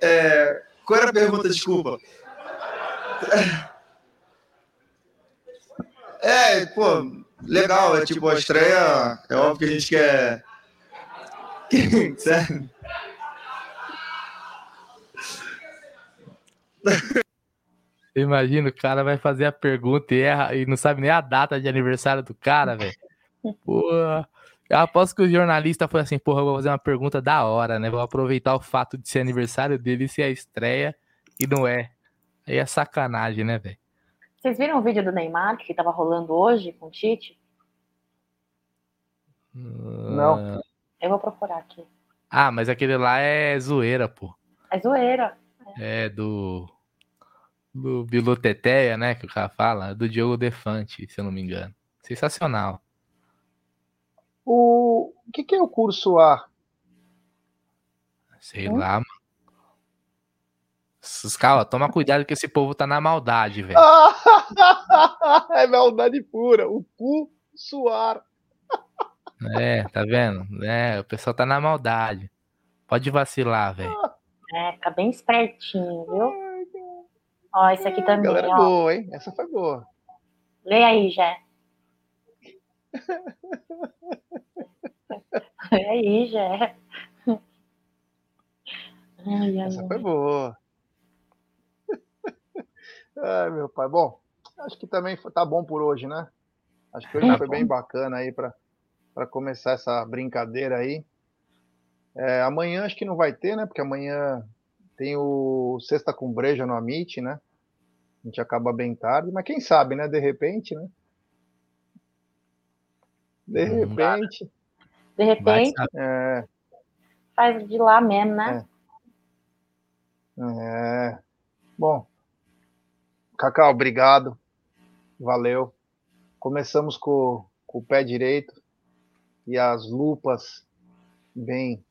É, qual era a pergunta? Desculpa. É, pô, legal. É tipo, a estreia. É óbvio que a gente quer. Sério. Imagina, o cara vai fazer a pergunta e erra e não sabe nem a data de aniversário do cara, velho. Porra. Eu aposto que o jornalista foi assim, porra, eu vou fazer uma pergunta da hora, né? Vou aproveitar o fato de ser aniversário dele e ser a estreia, e não é. Aí é sacanagem, né, velho? Vocês viram o vídeo do Neymar que tava rolando hoje com o Tite? Não. Eu vou procurar aqui. Ah, mas aquele lá é zoeira, pô. É zoeira. É do. Do Biloteteia, né? Que o cara fala. Do Diogo Defante, se eu não me engano. Sensacional. O, o que, que é o curso A? Sei lá, mano. Esses caras, toma cuidado que esse povo tá na maldade, velho. é maldade pura. O cu suar. É, tá vendo? É, o pessoal tá na maldade. Pode vacilar, velho. É, fica bem espertinho, viu? Ó, esse aqui também, Galera ó. boa, hein? Essa foi boa. Lê aí, Jé. Lê aí, Jé. Ai, ai, Essa foi boa. Ai, meu pai. Bom, acho que também foi- tá bom por hoje, né? Acho que hoje foi bem bacana aí para começar essa brincadeira aí. É, amanhã acho que não vai ter, né? Porque amanhã tem o Sexta com Breja no Amit, né? A gente acaba bem tarde, mas quem sabe, né? De repente, né? De né? repente. De repente. É, faz de lá mesmo, né? é. Bom, Cacau, obrigado. Valeu. Começamos com, com o pé direito e as lupas bem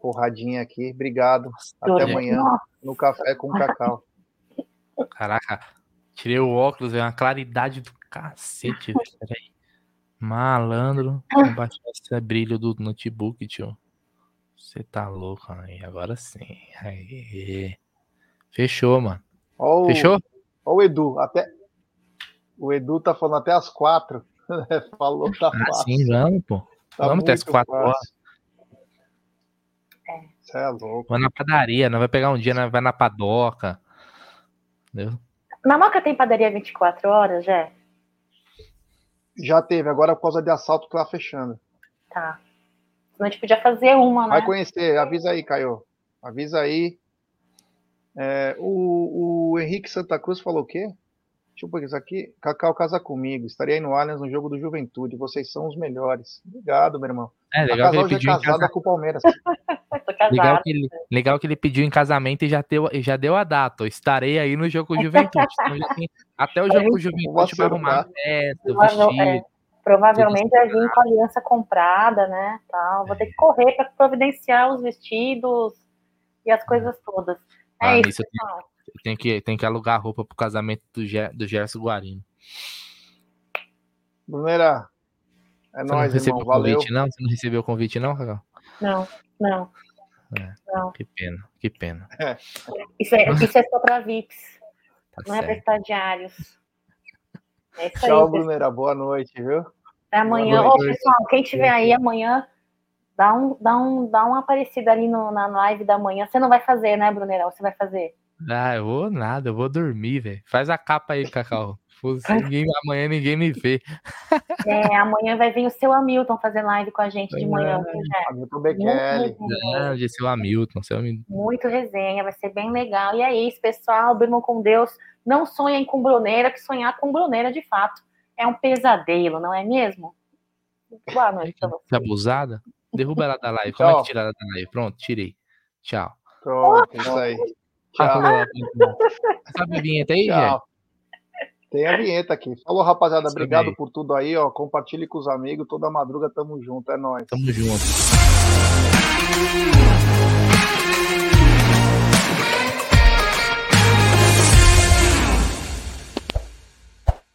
porradinha aqui. Obrigado. Até Olha. amanhã Nossa. no café com Cacau. Caraca, tirei o óculos, é uma claridade do cacete, velho. Peraí. Malandro. Vou baixar esse brilho do notebook, tio. Você tá louco aí, agora sim. Aí. Fechou, mano. Ó o, Fechou? Ó o Edu, até. O Edu tá falando até as quatro. Falou, tá Ah, fácil. sim, vamos, pô. Tá vamos até as quatro fácil. horas. Você é louco. Vai na padaria, não vai pegar um dia, nós vai na padoca. Entendeu? Na Moca tem padaria 24 horas, Jé? Já teve, agora por causa de assalto tá fechando. Tá. Senão a gente podia fazer uma, né? Vai conhecer, avisa aí, Caio. Avisa aí. É, o, o Henrique Santa Cruz falou o quê? Deixa eu pegar isso aqui. Cacau casa comigo. Estarei aí no Allianz no jogo do Juventude. Vocês são os melhores. Obrigado, meu irmão. É, A legal que ele já é pediu em casada casa... com o Palmeiras. Legal que, ele, legal que ele pediu em casamento e já deu, e já deu a data. Estarei aí no jogo com Juventude. Então tem- até o jogo com Juventude vai arrumar festa, o Provável- é, vestido. provavelmente a vir com a aliança comprada, né? Tal. Vou ter que correr para providenciar os vestidos e as coisas todas. É Ah, isso, eu tenho-. Tem que, tem que alugar roupa pro casamento do, Ger, do Gerson Guarino. Brunera, é Você não nóis, recebeu irmão. o Valeu. convite, não? Você não recebeu o convite, não, Cacau? Não, não. É. Não. Que pena, que pena. Isso é, isso é só para VIPs, Tá não é para certo. estagiários. É isso aí, Tchau, pessoal. Brunera. Boa noite, viu? Até amanhã. Ô, pessoal, quem tiver aí amanhã, dá um, dá um, dá uma aparecida ali no, na live da manhã. Você não vai fazer, né, Brunerão? Você vai fazer? Ah, eu vou nada, eu vou dormir, velho. Faz a capa aí, Cacau. Ninguém- amanhã ninguém me vê. É, amanhã vai vir o seu Hamilton fazer live com a gente de manhã, Jé? Hamilton Muito Bekele. resenha, Não, de seu Hamilton, seu Hamilton. muito resenha, vai ser bem legal. E é isso, pessoal. Durmam com Deus. Não sonhem com Bruneira, que sonhar com Bruneira, de fato, é um pesadelo, não é mesmo? Boa noite pra vocês. Que abusada. Derruba ela da live. Como é que tira ela da live? Pronto, tirei. Tchau. Pronto, isso aí. Tchau. Falou. Sabe a vinheta aí? Tchau. Tem a vinheta aqui. Falou, rapaziada. Isso Obrigado aí. por tudo aí, ó. Compartilhe com os amigos. Toda madruga tamo junto. É nóis. Tamo junto.